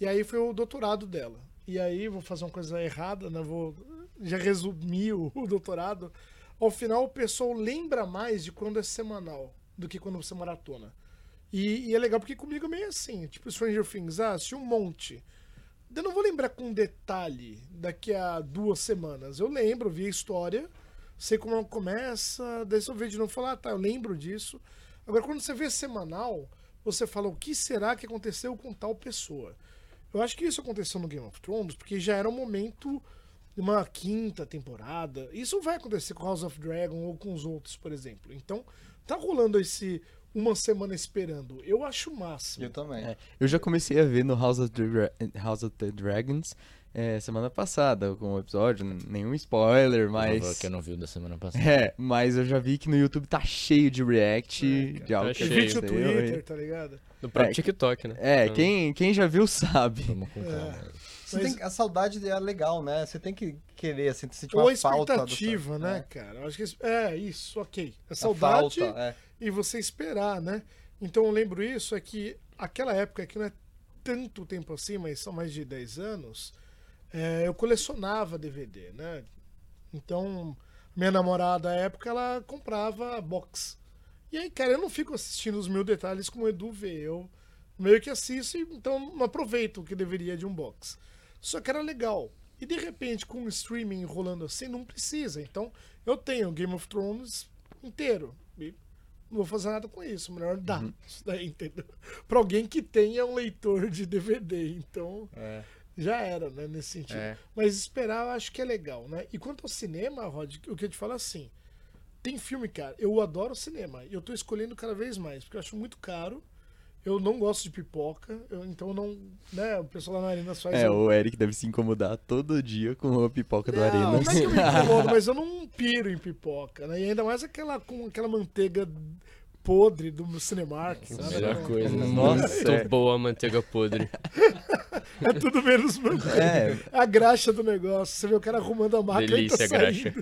E aí foi o doutorado dela. E aí vou fazer uma coisa errada, né? Vou já resumir o, o doutorado. Ao final o pessoal lembra mais de quando é semanal do que quando você maratona. E, e é legal porque comigo é meio assim, tipo Stranger Things, ah, assisti um monte. Eu não vou lembrar com detalhe daqui a duas semanas. Eu lembro, vi a história, sei como ela começa, daí se eu ver de novo, falar, ah, tá, eu lembro disso. Agora, quando você vê semanal, você fala o que será que aconteceu com tal pessoa. Eu acho que isso aconteceu no Game of Thrones, porque já era um momento de uma quinta temporada. Isso vai acontecer com House of Dragon ou com os outros, por exemplo. Então, tá rolando esse uma semana esperando. Eu acho o máximo. Eu também. É, eu já comecei a ver no House of the, Dra- House of the Dragons é, semana passada com o episódio, n- nenhum spoiler, Por favor, mas. Que eu não vi da semana passada. É, mas eu já vi que no YouTube tá cheio de react É, de algo tá que cheio. vídeo Twitter, tá ligado? No próprio É, TikTok, né? É, Então, quem, quem já viu sabe. Vamos com calma. Você Mas- tem- a saudade é legal, né? Você tem que querer, assim, sentir Ou uma a falta. expectativa, né, é. cara? Eu acho que é isso, ok. É A saudade falta, é. E você esperar, né? Então eu lembro isso, é que aquela época que não é tanto tempo assim, mas são mais de 10 anos, é, eu colecionava DVD, né? Então, minha namorada à época, ela comprava box. E aí, cara, eu não fico assistindo os mil detalhes como o Edu vê. Eu meio que assisto e então não aproveito o que deveria de um box. Só que era legal. E de repente, com o streaming rolando assim, não precisa. Então, eu tenho Game of Thrones inteiro. Não vou fazer nada com isso. Melhor dar isso daí, entendeu? Pra alguém que tenha um leitor de DVD. Então, É. já era, né, nesse sentido. É. Mas esperar eu acho que é legal, né? E quanto ao cinema, Rod, o que eu te falo é assim. Tem filme, cara, eu adoro cinema. E eu tô escolhendo cada vez mais, porque eu acho muito caro. Eu não gosto de pipoca, eu, então não. Né, o pessoal lá na Arena faz. É, um- o Eric deve se incomodar todo dia com a pipoca do não, Arena. não é que eu me incomodo, mas eu não piro em pipoca, né? E ainda mais aquela com aquela manteiga podre do Cinemark. Nossa, sabe? melhor Não- coisa. Nossa, Muito é. boa a manteiga podre. É tudo menos manteiga. É, A graxa do negócio. Você vê o cara arrumando a máquina Delícia, e tá graxa.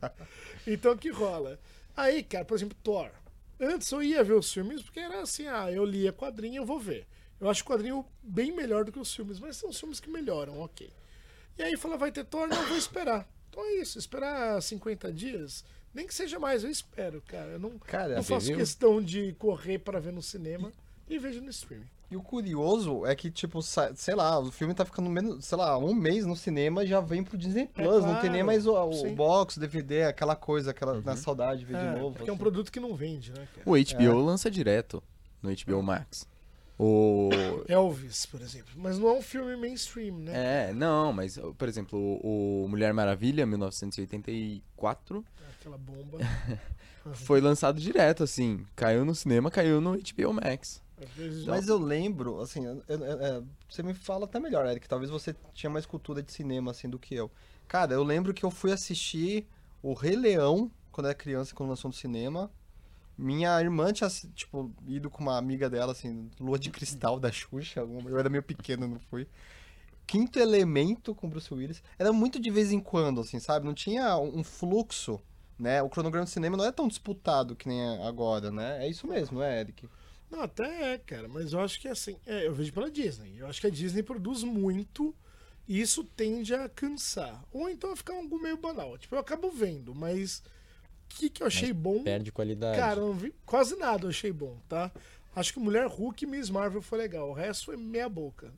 então o que rola? Aí, cara, por exemplo, Thor. Antes eu ia ver os filmes porque era assim, ah, eu lia quadrinho, eu vou ver. Eu acho o quadrinho bem melhor do que os filmes, mas são os filmes que melhoram, ok. E aí fala, vai ter Thor? Não, vou esperar. Então é isso, esperar 50 dias, nem que seja mais, eu espero, cara. Eu não, Cara, não faço viu? questão de correr para ver no cinema e vejo no streaming. E o curioso é que, tipo, sei lá, o filme tá ficando menos, sei lá, um mês no cinema e já vem pro Disney Plus. não tem nem claro, mais o, o box, o DVD, aquela coisa, aquela na saudade de ver É, de novo. porque é um assim. produto que não vende, né, cara? o HBO lança direto no HBO Max. O. Elvis, por exemplo. Mas não é um filme mainstream, né? É, não, mas, por exemplo, o o Mulher Maravilha, 1984, Aquela bomba. foi lançado direto, assim. Caiu no cinema, caiu no HBO Max. Mas eu lembro, assim, eu- eu- eu- você me fala até melhor, Eric. Talvez você tinha mais cultura de cinema, assim, do que eu. Cara, eu lembro que eu fui assistir o Rei Leão quando era criança, quando lançou no cinema. Minha irmã tinha, tipo, ido com uma amiga dela, assim, Lua de Cristal da Xuxa. Eu era meio pequeno, não fui. Quinto Elemento com Bruce Willis. Era muito de vez em quando, assim, sabe? Não tinha um fluxo, né? O cronograma de cinema não é tão disputado que nem é agora, né? É isso mesmo, é, Eric? Não, até é, cara. Mas eu acho que assim. É, eu vejo pela Disney. Eu acho que a Disney produz muito e isso tende a cansar. Ou então a ficar algo meio banal. Tipo, eu acabo vendo, mas o que, que eu achei bom. Perde qualidade. Cara, eu não vi quase nada eu achei bom, tá? Acho que Mulher Hulk e Miss Marvel foi legal. O resto foi meia boca.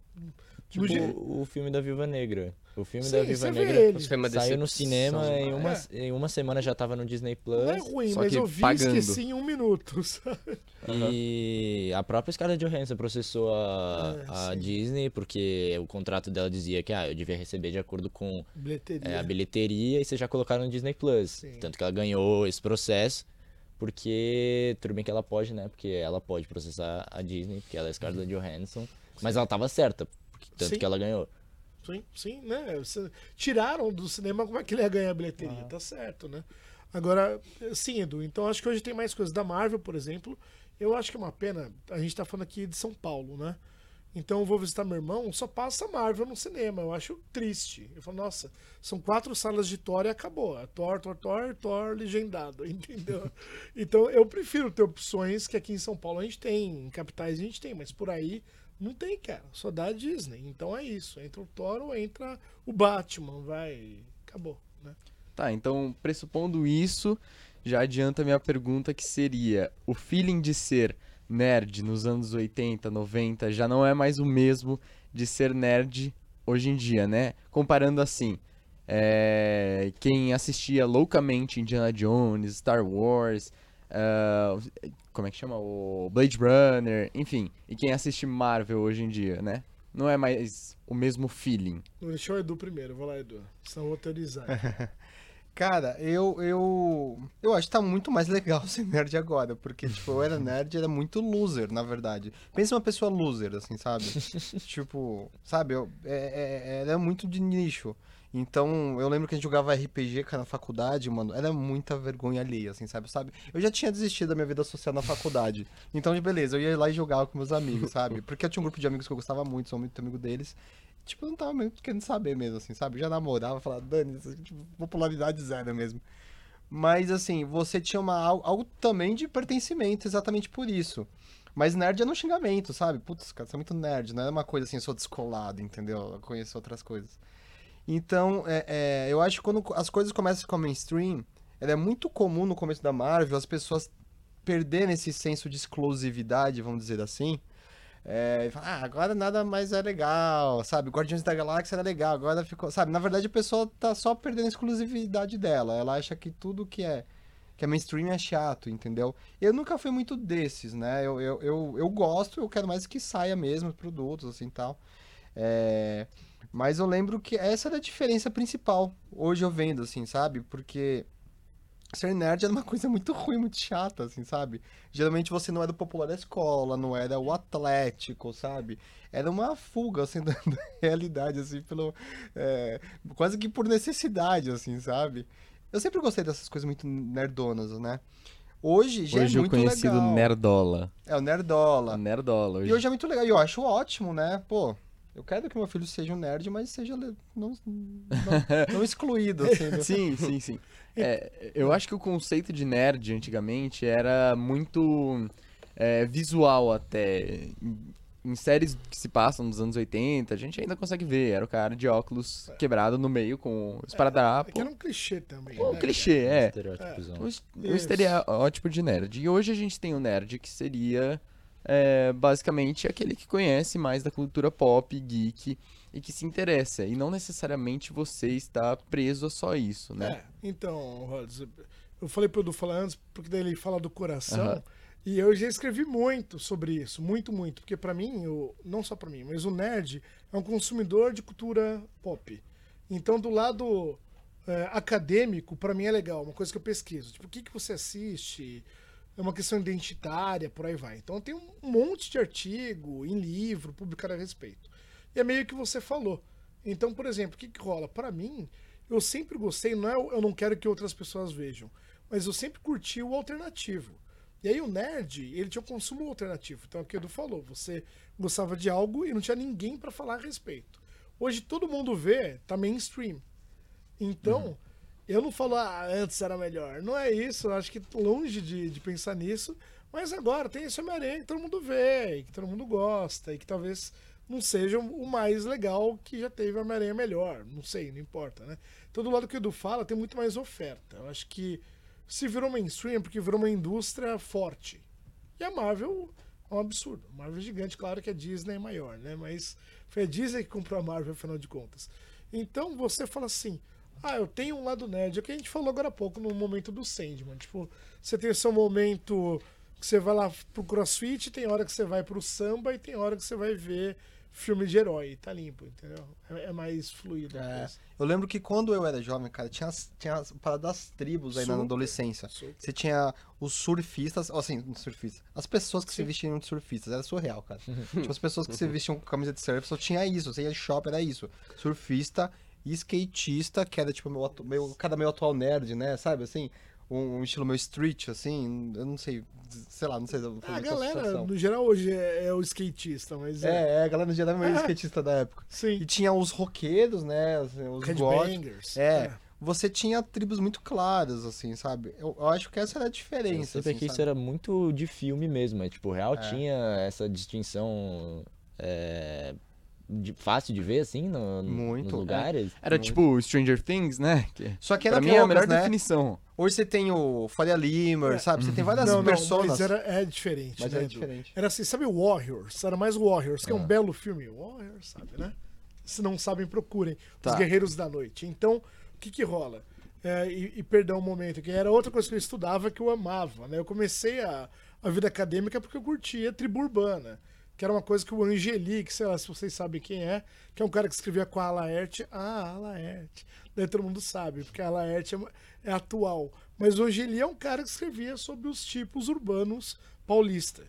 Tipo ge- o filme da Viúva Negra. O filme Sim, da Viúva Negra saiu no cinema em uma, É. em uma semana já tava no Disney Plus. Não é ruim, Só mas que eu vi e pagando. esqueci em um minuto. sabe? E a própria Scarlett Johansson processou a, É, a. Disney porque o contrato dela dizia que ah, eu devia receber de acordo com Bilheteria. é, a bilheteria e vocês já colocaram no Disney Plus. Sim. Tanto que ela ganhou esse processo porque tudo bem que ela pode, né? Porque ela pode processar a Disney, porque ela é Scarlett Johansson, mas ela tava certa, tanto Sim. que ela ganhou. Sim, sim, né? Você- Tiraram do cinema como é que ele ia ganhar a bilheteria, tá certo, né? Agora, sim, Edu, então acho que hoje tem mais coisas da Marvel, por exemplo. Eu acho que é uma pena, a gente tá falando aqui de São Paulo, né? Então eu vou visitar meu irmão, só passa Marvel no cinema. Eu acho triste. Eu falo, nossa, são quatro salas de Thor e acabou. É Thor, Thor, Thor, Thor legendado, entendeu? então eu prefiro ter opções que aqui em São Paulo a gente tem, em capitais a gente tem, mas por aí não tem, cara. Só dá a Disney. Então é isso. Entra o Thor ou entra o Batman, vai. Acabou, né? Tá, então, pressupondo isso, já adianta a minha pergunta que seria: o feeling de ser nerd nos anos 80, 90 já não é mais o mesmo de ser nerd hoje em dia, né? Comparando assim, é, quem assistia loucamente Indiana Jones, Star Wars, ah, como é que chama? O Blade Runner, enfim, e quem assiste Marvel hoje em dia, né? Não é mais o mesmo feeling. Deixa o Edu primeiro. Vou lá, Edu. Senão eu vou teorizar. Cara, eu, eu, eu acho que tá muito mais legal ser nerd agora, porque, tipo, eu era nerd, era muito loser, na verdade. Pensa uma pessoa loser, assim, sabe? tipo, sabe, eu, é, é- era muito de nicho. Então, eu lembro que a gente jogava RPG, cara, na faculdade, mano, era muita vergonha alheia, assim, sabe? sabe? Eu já tinha desistido da minha vida social na faculdade. Então, beleza, eu ia lá e jogava com meus amigos, sabe? Porque eu tinha um grupo de amigos que eu gostava muito, sou muito amigo deles. Tipo, eu não tava mesmo querendo saber mesmo, assim, sabe? Eu já namorava, falava, isso, tipo, popularidade zero mesmo. Mas, assim, você tinha uma, al- algo também de pertencimento, exatamente por isso. Mas nerd é no xingamento, sabe? Putz, cara, você é muito nerd, não é uma coisa assim, eu sou descolado, entendeu? Eu conheço outras coisas. Então, é, é, eu acho que quando as coisas começam a mainstream, ela é muito comum no começo da Marvel as pessoas perderem esse senso de exclusividade, vamos dizer assim. É, ah, agora nada mais é legal, sabe? Guardiões da Galáxia era legal, agora ficou. Sabe, na verdade a pessoa tá só perdendo a exclusividade dela. Ela acha que tudo que é que é mainstream é chato, entendeu? Eu nunca fui muito desses, né? Eu, eu, eu, eu gosto, eu quero mais que saia mesmo produtos, assim tal. É, Mas eu lembro que essa era a diferença principal. Hoje eu vendo, assim, sabe? Porque ser nerd era uma coisa muito ruim, muito chata, assim, sabe? Geralmente você não era o popular da escola, não era o atlético, sabe? Era uma fuga, assim, da, da realidade, assim, pelo... é, quase que por necessidade, assim, sabe? Eu sempre gostei dessas coisas muito nerdonas, né? Hoje já Hoje é o muito conhecido legal. Nerdola. É, o nerdola. Nerdola. Hoje. E hoje é muito legal. E eu acho ótimo, né? Pô, eu quero que meu filho seja um nerd, mas seja não, não, não excluído, assim. do- Sim, sim, sim. É, eu acho que o conceito de nerd antigamente era muito é, visual até. Em, séries que se passam nos anos 80, a gente ainda consegue ver. Era o cara de óculos quebrado no meio com É esparadrapo. que era um clichê também. Um né? clichê, é. Estereótipozão. O, es- o Isso. estereótipo de nerd. E hoje a gente tem o nerd que seria é, basicamente aquele que conhece mais da cultura pop, geek e que se interessa. E não necessariamente você está preso a só isso, né? É, então, Rods, eu falei pro Edu falar antes, porque daí ele fala do coração. Aham. E eu já escrevi muito sobre isso, muito, muito. Porque pra mim, o, não só pra mim, mas o nerd é um consumidor de cultura pop. Então, do lado é, acadêmico, pra mim é legal, uma coisa que eu pesquiso. Tipo, o que, que você assiste? É uma questão identitária, por aí vai. Então, tem um monte de artigo em livro publicado a respeito. E é meio que você falou. Então, por exemplo, o que, que rola? Pra mim, eu sempre gostei, não é eu não quero que outras pessoas vejam, mas eu sempre curti o alternativo. E aí o nerd, ele tinha um consumo alternativo. Então é o que o Edu falou, você gostava de algo e não tinha ninguém pra falar a respeito. Hoje todo mundo vê, tá mainstream. Então, eu não falo, ah, antes era melhor. Não é isso, acho que longe de, de pensar nisso. Mas agora tem esse Homem-Aranha que todo mundo vê, que todo mundo gosta, e que talvez não seja o mais legal que já teve Homem-Aranha melhor. Não sei, não importa, né? Então, do lado que o Edu fala, tem muito mais oferta. Eu acho que se virou mainstream é porque virou uma indústria forte. E a Marvel É um absurdo. Marvel é gigante, claro que a Disney é maior, né? Mas foi a Disney que comprou a Marvel, afinal de contas. Então você fala assim: ah, eu tenho um lado nerd. É o que a gente falou agora há pouco no momento do Sandman. Tipo, você tem o seu momento que você vai lá pro crossfit, tem hora que você vai pro samba e tem hora que você vai ver filme de herói. Tá limpo, entendeu? É, é mais fluido. a É, eu lembro que quando eu era jovem, cara, tinha, tinha as paradas das tribos ainda na adolescência. super. Você tinha os surfistas, assim, surfistas. As pessoas que se Sim. vestiam de surfistas, era surreal, cara. tipo, as pessoas que se vestiam com camisa de surf só tinha isso. Você ia de shopping, era isso. Surfista e skatista, que era tipo atu- meio, cada meio atual nerd, né? Sabe assim? Um, um estilo meio street, assim. Eu não sei, sei lá, não sei. se eu vou Ah, fazer a galera, associação. no geral, hoje é, é o skatista, mas é. É, é, a galera no geral é meio É. skatista da época. Sim. E tinha os roqueiros, né? Os, os góticos. Headbangers. É, você tinha tribos muito claras, assim, sabe? Eu, eu acho que essa era a Eu diferença. sempre assim, que isso sabe? era muito de filme mesmo. É, tipo, real É. tinha essa distinção é, de- fácil de ver, assim, no, Muito, nos é. lugares. Era Muito. tipo Stranger Things, né? Que Só que pra era mim é a poucas, melhor né? definição. Hoje você tem o Faria Limer, É. sabe? Você tem várias Não, não, personas. mas era, é diferente, mas né, era diferente. Era assim, sabe o Warriors? Era mais Warriors, que é um Ah. belo filme. Warriors, sabe, né? Se não sabem, procurem. Tá. Os Guerreiros da Noite. Então, o que que rola? É, e, e perdão um momento, que era outra coisa que eu estudava que eu amava, né? Eu comecei a, a vida acadêmica porque eu curtia tribo urbana, que era uma coisa que o Angeli, que sei lá se vocês sabem quem é, que é um cara que escrevia com a Laerte. Ah, a Laerte. Daí todo mundo sabe, porque a Laerte é, é atual. Mas o Angeli é um cara que escrevia sobre os tipos urbanos paulista.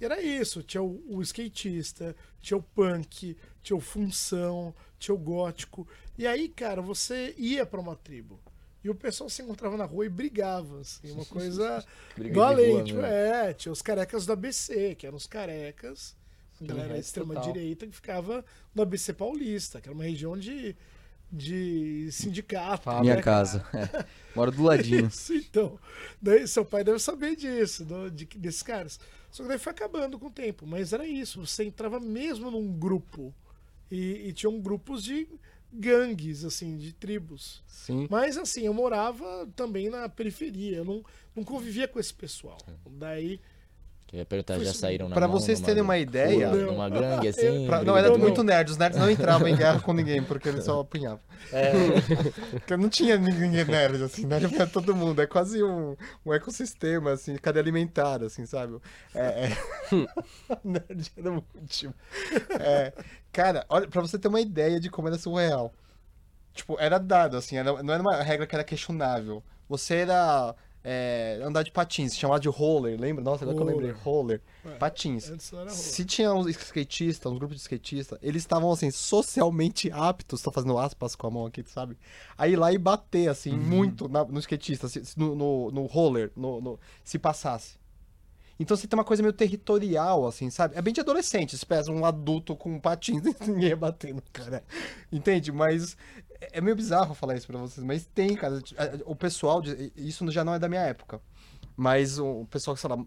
E era isso, tinha o, o skatista, tinha o punk, tinha o função, tinha o gótico. E aí, cara, você ia pra uma tribo. E o pessoal se encontrava na rua e brigava, assim, uma coisa do além. Tipo, mesmo. é, tinha os carecas do ABC, que eram os carecas, galera da resto extrema-direita que ficava no ABC Paulista, que era uma região de, de sindicato. Né, Minha cara? casa. É. Moro do ladinho. Isso, então. Daí seu pai deve saber disso, do- de, desses caras. Só que daí foi acabando com o tempo. Mas era isso, você entrava mesmo num grupo. E, e tinham grupos de gangues, assim, de tribos. Sim. Mas assim, eu morava também na periferia, eu não, não convivia com esse pessoal. Daí. Eu ia perguntar, já saíram na Pra mão vocês numa- terem uma ideia- Numa gangue, assim. Pra- não, era muito nerd. Os nerds não entravam em guerra com ninguém, porque eles só apanhavam. É, Porque não tinha ninguém nerd, assim, nerd pra todo mundo. É quase um, um ecossistema, assim, cadeia alimentar, assim, sabe? É, é... nerd era o último. É, cara, olha, pra você ter uma ideia de como era surreal. Tipo, era dado, assim, era- não era uma regra que era questionável. Você era é, andar de patins, chamado de roller, lembra? Nossa, agora que eu lembrei. Roller. Ué, Patins. Rua. Se tinha uns skatistas, uns grupos de skatistas, eles estavam, assim, socialmente aptos, tô fazendo aspas com a mão aqui, sabe? A ir lá e bater, assim, muito na- no skatista, se- no, no, no roller, no, no- se passasse. Então você tem uma coisa meio territorial, assim, sabe? É bem de adolescente, se pesa um adulto com patins, ninguém ia bater no cara. Entende? Mas é é meio bizarro falar isso pra vocês, mas tem, cara. O pessoal, isso já não é da minha época. Mas o pessoal, sei lá,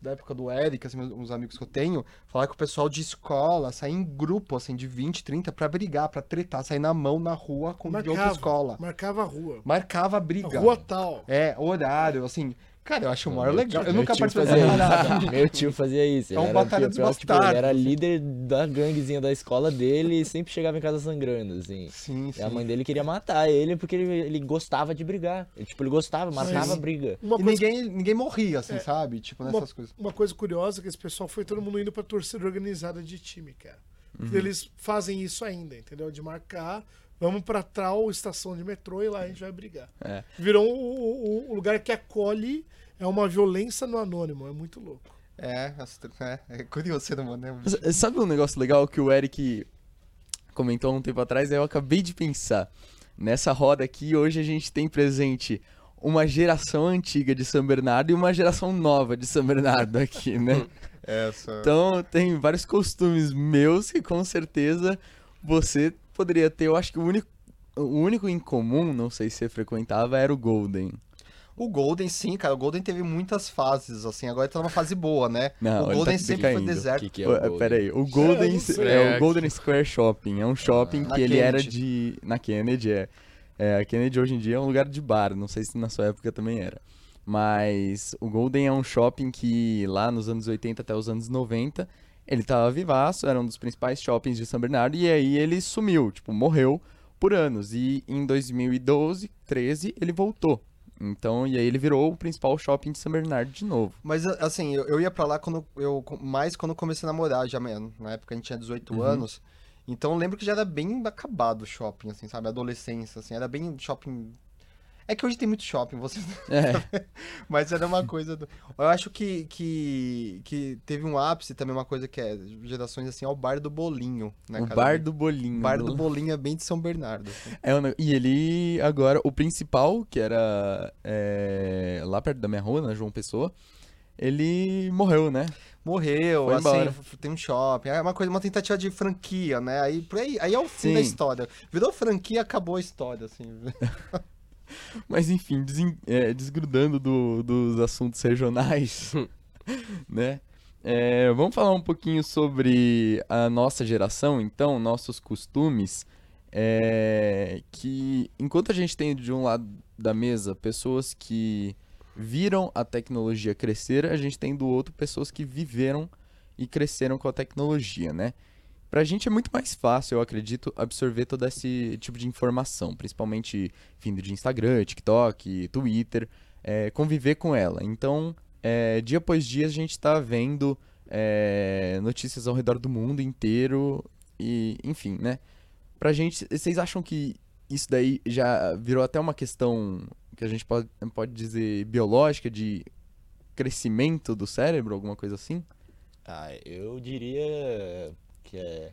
da época do Eric, assim, uns amigos que eu tenho, falar que o pessoal de escola saía em grupo, assim, de 20, 30 pra brigar, pra tretar, sair na mão na rua com de outra Marcava, escola. marcava a rua. Marcava a A briga. rua tal. É, horário, assim. Cara, eu acho o maior legal. tio- Eu nunca participei fazia dessa isso. Meu tio fazia isso. É Ele um era batalha dos pior, tipo, bastardos, Ele era líder da ganguezinha da escola dele e sempre chegava em casa sangrando, assim. Sim, E sim. a mãe dele queria matar ele porque ele, ele gostava de brigar. Ele, tipo, ele gostava, marcava Sim. briga. Uma E coisa, ninguém, ninguém morria, assim, sabe? Tipo, uma, nessas coisas. uma coisa curiosa é que esse pessoal foi todo mundo indo pra torcida organizada de time, cara. Eles fazem isso ainda, entendeu? De marcar, vamos pra tal estação de metrô e lá a gente vai brigar. É. Virou o, o- o lugar que acolhe é uma violência no anônimo, é muito louco. É, é, é curioso ser humano, né? S- Sabe um negócio legal que o Eric comentou há um tempo atrás? Eu acabei de pensar. Nessa roda aqui, hoje a gente tem presente uma geração antiga de São Bernardo e uma geração nova de São Bernardo aqui, né? Essa. Então tem vários costumes meus que com certeza você poderia ter. Eu acho que o único, o único em comum, não sei se você frequentava, era o Golden. O Golden, sim, cara. O Golden teve muitas fases, assim. Agora tá numa fase boa, né? Não, o ele Golden tá sempre foi decaindo. O deserto. que, que é o Golden? Pera aí, o eu Golden é É, o Golden Square Shopping. É um shopping Na que ele era Kennedy. de. Na Kennedy, é. É, a Kennedy hoje em dia é um lugar de bar. Não sei se na sua época também era. Mas o Golden é um shopping que lá nos anos 80 até os anos 90, ele tava vivaço, era um dos principais shoppings de São Bernardo, e aí ele sumiu, tipo, morreu por anos. E em 2012, 13, ele voltou. Então, e aí ele virou o principal shopping de São Bernardo de novo. Mas assim, eu, eu ia pra lá quando eu mais quando comecei a namorar, já mano. Na época a gente tinha 18 Uhum. anos. Então eu lembro que já era bem acabado o shopping, assim, sabe? Adolescência, assim, era bem shopping. É que hoje tem muito shopping, você. É, Mas era uma coisa. Do... Eu acho que, que, que teve um ápice também, uma coisa que é gerações assim, é o bar do bolinho, né? o? Bar do Bolinho. Bar do bolinho é bem de São Bernardo. assim. É, e ele agora, o principal, que era é, lá perto da minha rua, na João Pessoa, ele morreu, né? Morreu, assim, tem um shopping. É uma coisa, uma tentativa de franquia, né? Aí, por aí, aí é o fim da Sim. história. Virou franquia, acabou a história, assim. Mas enfim, desen- é, desgrudando do- dos assuntos regionais, né? É, vamos falar um pouquinho sobre a nossa geração, então, nossos costumes. é, que enquanto a gente tem de um lado da mesa pessoas que viram a tecnologia crescer, a gente tem do outro pessoas que viveram e cresceram com a tecnologia, né? Pra gente é muito mais fácil, eu acredito, absorver todo esse tipo de informação, principalmente vindo de Instagram, TikTok, Twitter, é, conviver com ela. Então, é, dia após dia a gente tá vendo é, notícias ao redor do mundo inteiro e, enfim, né? Pra gente, vocês acham que isso daí já virou até uma questão que a gente pode, pode dizer biológica, de crescimento do cérebro, alguma coisa assim? Ah, eu diria que é.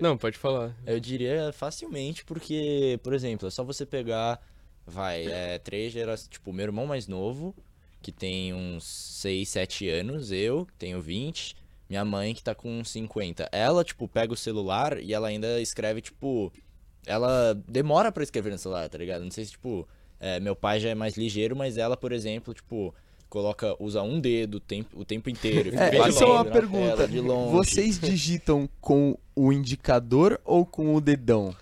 Não, pode falar. Eu diria facilmente, porque, por exemplo, é só você pegar, vai, é, três gerações, tipo, meu irmão mais novo, que tem uns 6, 7 anos, eu, que tenho 20, minha mãe que tá com uns 50. Ela, tipo, pega o celular e ela ainda escreve, tipo, ela demora pra escrever no celular, tá ligado? Não sei se, tipo, é, meu pai já é mais ligeiro, mas ela, por exemplo, tipo, coloca, usa um dedo o tempo, o tempo inteiro. É, essa é uma pergunta. tela de longe. Vocês digitam com o indicador ou com o dedão?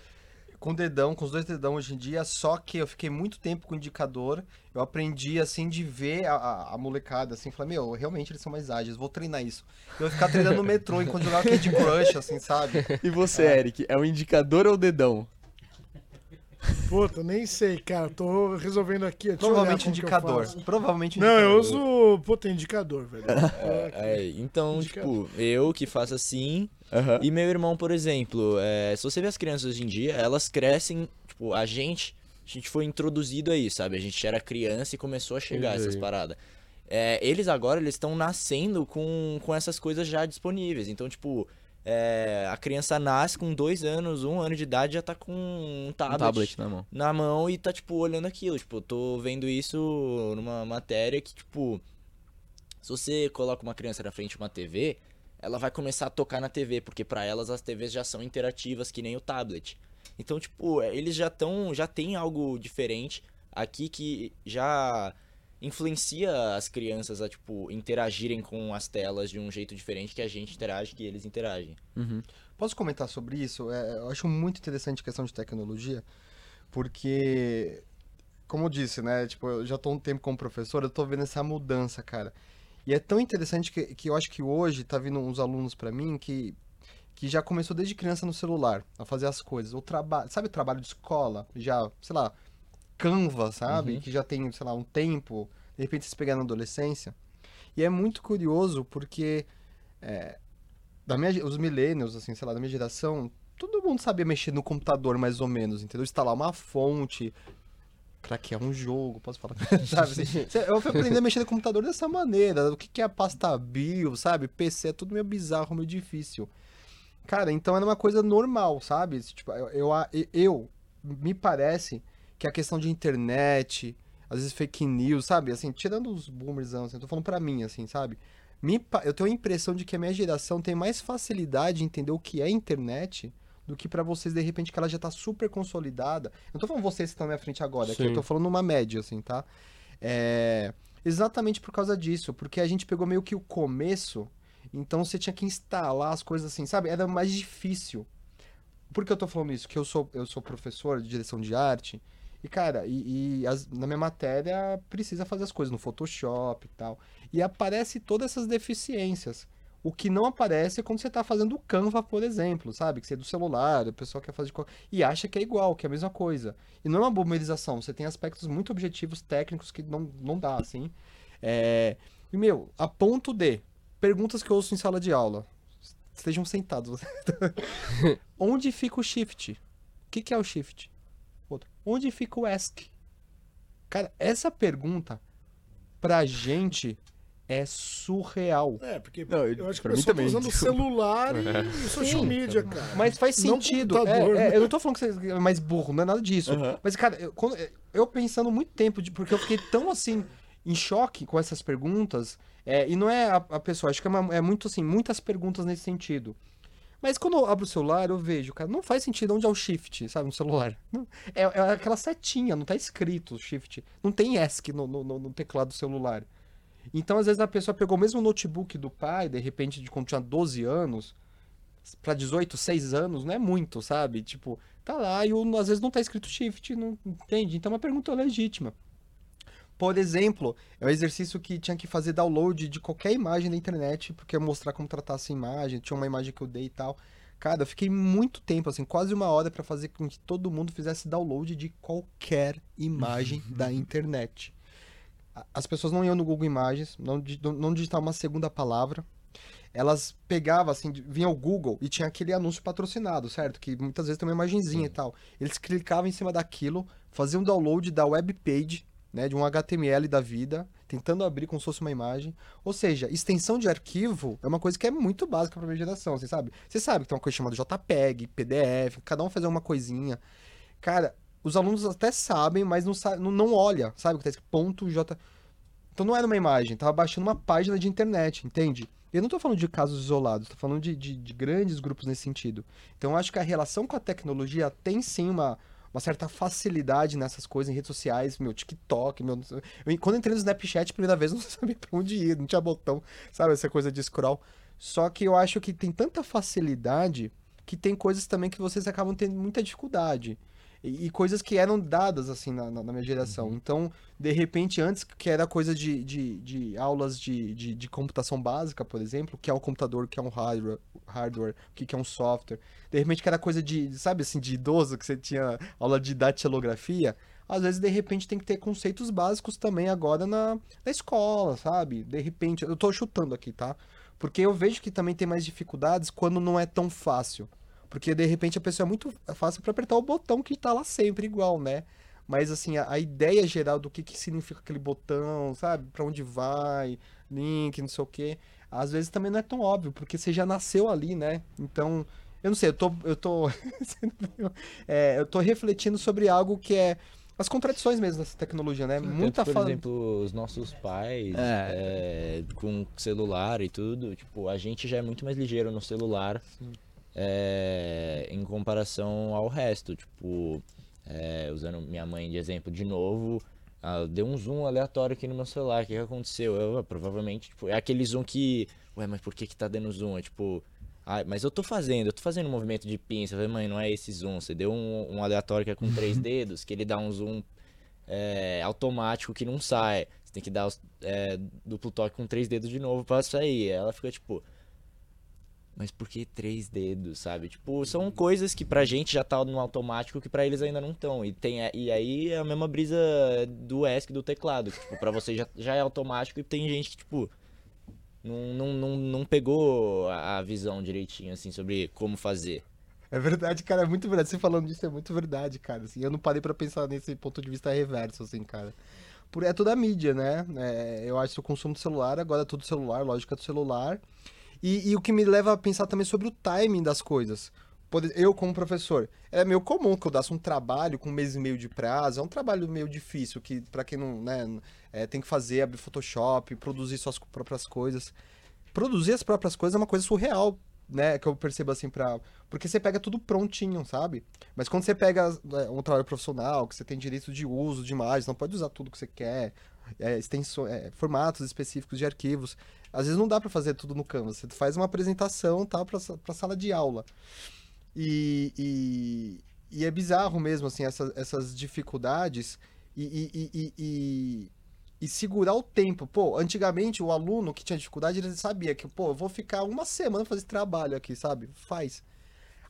com o dedão, com os dois dedão hoje em dia, só que eu fiquei muito tempo com o indicador. Eu aprendi, assim, de ver a, a- molecada, assim, falei, meu, realmente eles são mais ágeis, vou treinar isso. Eu ia ficar treinando no metrô enquanto jogava Candy Crush, assim, sabe? E você, Eric, é o indicador ou o dedão? Puta, nem sei, cara. Tô resolvendo aqui. Deixa Provavelmente como que eu indicador. faço. Provavelmente Não, eu uso. Puta, indicador, velho. É, então, Indicador. tipo, eu que faço assim. E meu irmão, por exemplo, é, se você vê as crianças hoje em dia, elas crescem, tipo, a gente, a gente foi introduzido aí, sabe? A gente era criança e começou a chegar Entendi. essas paradas. É, eles agora, eles estão nascendo com, com essas coisas já disponíveis. Então, tipo, é, a criança nasce com dois anos, um ano de idade, já tá com um Um tablet, tablet na mão. na mão e tá, tipo, olhando aquilo. Tipo, eu tô vendo isso numa matéria que, tipo, se você coloca uma criança na frente de uma TV, ela vai começar a tocar na TV, porque pra elas as TVs já são interativas que nem o tablet. Então, tipo, é, eles já estão, já tem algo diferente aqui que já influencia as crianças a, tipo, interagirem com as telas de um jeito diferente que a gente interage, que eles interagem. Uhum. Posso comentar sobre isso? É, eu acho muito interessante a questão de tecnologia, porque, como eu disse, né? Tipo, eu já tô um tempo como professor, eu tô vendo essa mudança, cara. E é tão interessante que, que eu acho que hoje tá vindo uns alunos pra mim que, que já começou desde criança no celular a fazer as coisas. O trabalho, sabe o trabalho de escola? Já, sei lá, Canva, sabe? Uhum. Que já tem, sei lá, um tempo. De repente se pegar na adolescência. E é muito curioso porque é, da minha, os millennials, assim, sei lá, da minha geração, todo mundo sabia mexer no computador mais ou menos, entendeu? Instalar uma fonte, craquear um jogo, posso falar, sabe? Assim, eu fui aprender a mexer no computador dessa maneira, o que que é a pasta bio, sabe? PC é tudo meio bizarro, meio difícil. Cara, então era uma coisa normal, sabe? Tipo, eu, eu, eu- me parece que a questão de internet, às vezes fake news, sabe? Assim, tirando os boomers, assim, eu tô falando pra mim, assim, sabe? Me eu tenho a impressão de que a minha geração tem mais facilidade em entender o que é internet do que pra vocês, de repente, que ela já tá super consolidada. Eu não tô falando vocês que estão na minha frente agora, aqui, eu tô falando uma média, assim, tá? É... Exatamente por causa disso, porque a gente pegou meio que o começo, então você tinha que instalar as coisas assim, sabe? Era mais difícil. Por que eu tô falando isso? Que eu sou, eu sou professor de direção de arte, E, cara, e, e as- na minha matéria precisa fazer as coisas no Photoshop e tal. E aparece todas essas deficiências. O que não aparece é quando você tá fazendo o Canva, por exemplo, sabe? Que você é do celular, o pessoal quer fazer de e acha que é igual, que é a mesma coisa. E não é uma bomerização, você tem aspectos muito objetivos, técnicos, que não, não dá, assim. É... E, meu, a ponto de perguntas que eu ouço em sala de aula. Estejam sentados. Onde fica o shift? O que, que é o shift? Onde fica o ask? Cara, essa pergunta, pra gente, é surreal. É, porque Não, eu acho que mim pessoal tá também, usando o desculpa. celular e, e social Sim. media, cara. Mas faz Não sentido. computador, É, é, né? eu não tô falando que você é mais burro, não é nada disso. Aham. Mas, cara, eu, quando- eu pensando muito tempo, de- porque eu fiquei tão assim, em choque com essas perguntas. é, e não é a, a pessoa, acho que é, uma- é muito assim, muitas perguntas nesse sentido. Mas quando eu abro o celular, eu vejo, cara, não faz sentido onde é o shift, sabe, no celular. É, é aquela setinha, não tá escrito shift. Não tem ESC no, no, no- teclado do celular. Então, às vezes, a pessoa pegou o mesmo notebook do pai, de repente, de quando tinha 12 anos, pra 18, 6 anos, não é muito, sabe? Tipo, tá lá e às vezes não tá escrito shift, não entende? Então é uma pergunta legítima. Por exemplo, é um exercício que tinha que fazer download de qualquer imagem da internet, porque mostrar como tratar essa imagem, tinha uma imagem que eu dei e tal. Cara, eu fiquei muito tempo, assim, quase uma hora pra fazer com que todo mundo fizesse download de qualquer imagem da internet. As pessoas não iam no Google Imagens, não, não- digitavam uma segunda palavra. Elas pegavam, assim, vinha o Google e tinha aquele anúncio patrocinado, certo? Que muitas vezes tem uma imagenzinha e tal. Eles clicavam em cima daquilo, faziam download da web page, né, de um HTML da vida, tentando abrir como se fosse uma imagem. Ou seja, extensão de arquivo é uma coisa que é muito básica para minha geração, você sabe? Você sabe que tem uma coisa chamada JPEG, PDF, cada um fazer uma coisinha. Cara, os alunos até sabem, mas não, sa- não, não olha, sabe? o Que tá escrito ponto J. Então não era uma imagem, tava baixando uma página de internet, entende? Eu não tô falando de casos isolados, tô falando de, de, de grandes grupos nesse sentido. Então acho que a relação com a tecnologia tem sim uma, uma certa facilidade nessas coisas, em redes sociais, meu TikTok, meu. Eu, quando entrei no Snapchat, primeira vez, não sabia pra onde ir, não tinha botão, sabe? Essa coisa de scroll. Só que eu acho que tem tanta facilidade que tem coisas também que vocês acabam tendo muita dificuldade. E, e coisas que eram dadas, assim, na, na- na minha geração. Então, de repente, antes que era coisa de, de, de aulas de, de, de computação básica, por exemplo, que é um computador, o que é um hardware, hardware o que que é um software. De repente, que era coisa de, sabe assim, de idoso, que você tinha aula de datilografia. Às vezes, de repente, tem que ter conceitos básicos também agora na, na escola, sabe? De repente, eu tô chutando aqui, tá? Porque eu vejo que também tem mais dificuldades quando não é tão fácil. Porque de repente a pessoa é muito fácil para apertar o botão que tá lá sempre igual, né? Mas assim, a, a ideia geral do que, que significa aquele botão, sabe? Pra onde vai, link, não sei o quê. Às vezes também não é tão óbvio, porque você já nasceu ali, né? Então, eu não sei, eu tô. Eu tô, é, eu tô refletindo sobre algo que é. As contradições mesmo dessa tecnologia, né? Muita Tanto, por fala. exemplo, os nossos pais, É. é, com celular e tudo, tipo, a gente já é muito mais ligeiro no celular é, em comparação ao resto. Tipo, é, usando minha mãe de exemplo de novo, ela deu um zoom aleatório aqui no meu celular, o que, que aconteceu? Eu, ah, provavelmente, tipo, é aquele zoom que, ué, mas por que que tá dando zoom? É tipo... Ah, mas eu tô fazendo, eu tô fazendo um movimento de pinça. Eu falei, mãe, não é esse zoom. Você deu um, um aleatório que é com três dedos, que ele dá um zoom é, automático que não sai. Você tem que dar é, duplo toque com três dedos de novo pra sair. Ela fica tipo. Mas por que três dedos, sabe? Tipo, são coisas que pra gente já tá no automático que pra eles ainda não estão. E, tem, e aí é a mesma brisa do ESC do teclado. Que, tipo, pra você já, já é automático e tem gente que, tipo, não, não, não, não pegou a visão direitinho, assim, sobre como fazer. É verdade, cara, é muito verdade. Você falando disso é muito verdade, cara. Assim, eu não parei pra pensar nesse ponto de vista reverso, assim, cara. Por, é toda a mídia, né? É, eu acho que o consumo do celular, agora é tudo celular, lógica do celular. E, e o que me leva a pensar também sobre o timing das coisas. Eu, como professor, é meio comum que eu dasse um trabalho com um mês e meio de prazo. É um trabalho meio difícil, que pra quem não, né, é, tem que fazer, abrir Photoshop, produzir suas próprias coisas. Produzir as próprias coisas é uma coisa surreal, né? Que eu percebo assim pra. Porque você pega tudo prontinho, sabe? Mas quando você pega é, um trabalho profissional, que você tem direito de uso de imagens, não pode usar tudo que você quer, é, extensões, é, formatos específicos de arquivos. Às vezes não dá pra fazer tudo no Canvas. Você faz uma apresentação, tá, pra sala de aula. E, e, e é bizarro mesmo, assim, essas, essas dificuldades e, e, e, segurar o tempo. Pô, antigamente o aluno que tinha dificuldade, ele sabia que, pô, eu vou ficar uma semana fazendo trabalho aqui, sabe? Faz.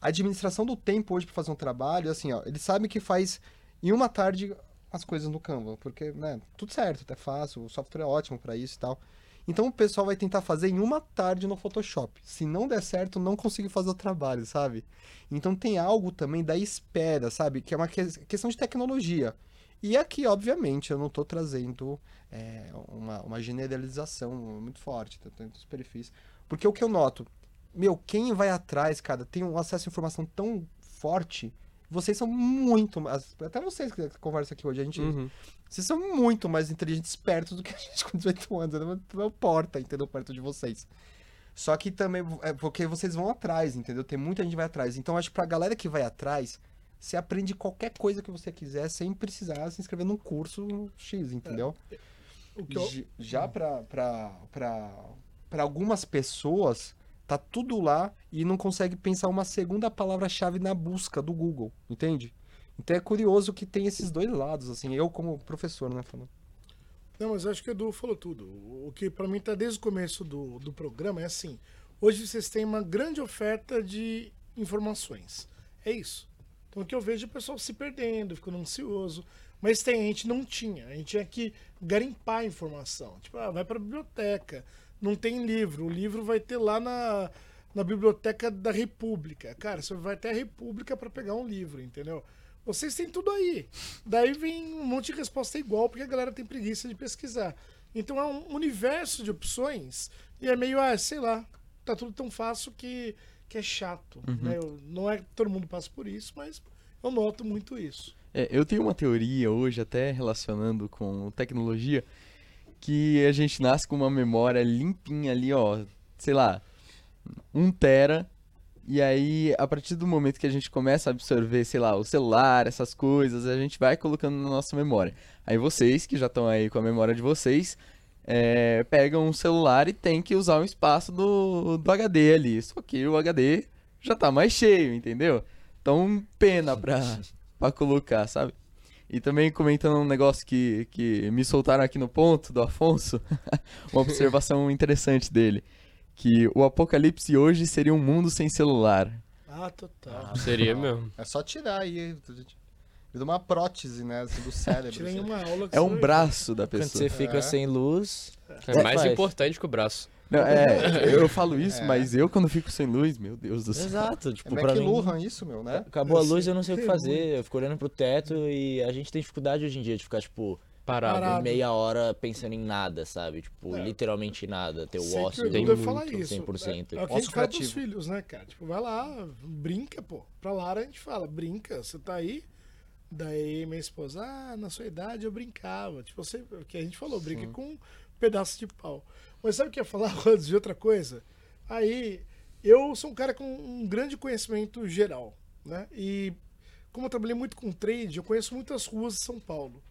A administração do tempo hoje pra fazer um trabalho, assim, ó, eles sabem que faz em uma tarde as coisas no Canva, porque, né, tudo certo, é fácil, o software é ótimo pra isso e tal. Então o pessoal vai tentar fazer em uma tarde no Photoshop. Se não der certo, não conseguir fazer o trabalho, sabe? Então tem algo também da espera, sabe? Que é uma que- questão de tecnologia. E aqui, obviamente, eu não estou trazendo é, uma, uma generalização muito forte, tá? tanto os perfis. Porque o que eu noto, meu, quem vai atrás, cara, tem um acesso à informação tão forte. Vocês são muito. Até vocês que conversam aqui hoje, a gente. Uhum. Vocês são muito mais inteligentes, espertos do que a gente com 18 anos. Eu não- porta, entendeu? Perto de vocês. Só que também é porque vocês vão atrás, entendeu? Tem muita gente que vai atrás. Então acho que pra galera que vai atrás, você aprende qualquer coisa que você quiser sem precisar se inscrever num curso X, entendeu? Que eu, Já pra, pra, pra, pra algumas pessoas, tá tudo lá e não consegue pensar uma segunda palavra-chave na busca do Google, entende? Então é curioso que tem esses dois lados, assim, eu como professor, né, falando. Não, mas acho que o Edu falou tudo. O que pra mim tá desde o começo do, do programa é assim: hoje vocês têm uma grande oferta de informações. É isso. Então o que eu vejo é o pessoal se perdendo, ficando ansioso. Mas tem, a gente não tinha. A gente tinha que garimpar a informação. Tipo, ah, vai pra biblioteca. Não tem livro. O livro vai ter lá na, na biblioteca da República. Cara, você vai até a República para pegar um livro, entendeu? Vocês têm tudo aí. Daí vem um monte de resposta igual, porque a galera tem preguiça de pesquisar. Então é um universo de opções e é meio, ah, sei lá, tá tudo tão fácil que, que é chato. né? Eu- não é que todo mundo passa por isso, mas eu noto muito isso. É, eu tenho uma teoria hoje, até relacionando com tecnologia, que a gente nasce com uma memória limpinha ali, ó, sei lá, um tera, e aí a partir do momento que a gente começa a absorver, sei lá, o celular, essas coisas, a gente vai colocando na nossa memória. Aí vocês, que já estão aí com a memória de vocês, é, pegam um celular e tem que usar o espaço do, do HD ali, só que o HD já tá mais cheio, entendeu? Então, pena pra, pra colocar, sabe? E também comentando um negócio que, que me soltaram aqui no ponto do Afonso, uma observação interessante dele. Que o apocalipse hoje seria um mundo sem celular. Ah, total. Seria mesmo. É só tirar aí. Vira uma prótese, né, assim, do cérebro. Tirei assim. uma aula que É um braço da Quando pessoa. você fica É. sem luz. É mais faz. importante que o braço. Não, é, eu falo isso, É. mas eu quando fico sem luz, meu Deus do céu. Exato, É tipo, pra mim. Isso, meu, né? Acabou a Eu luz, sei. eu não sei o que fazer. Eu fico olhando pro teto e a gente tem dificuldade hoje em dia de ficar, tipo, Parado. Parado. meia hora pensando em nada, sabe? Tipo, É. literalmente nada. Ter o Sei ócio tem muito, falar isso. 100%. É, é o que a gente fala filhos, né, cara? Tipo, vai lá, brinca, pô. Pra Lara a gente fala, brinca, você tá aí. Daí minha esposa, ah, na sua idade eu brincava. Tipo, você, o que a gente falou, brinca com um pedaço de pau. Mas sabe o que eu ia falar antes de outra coisa? Aí, eu sou um cara com um grande conhecimento geral, né? E como eu trabalhei muito com trade, eu conheço muitas ruas de São Paulo.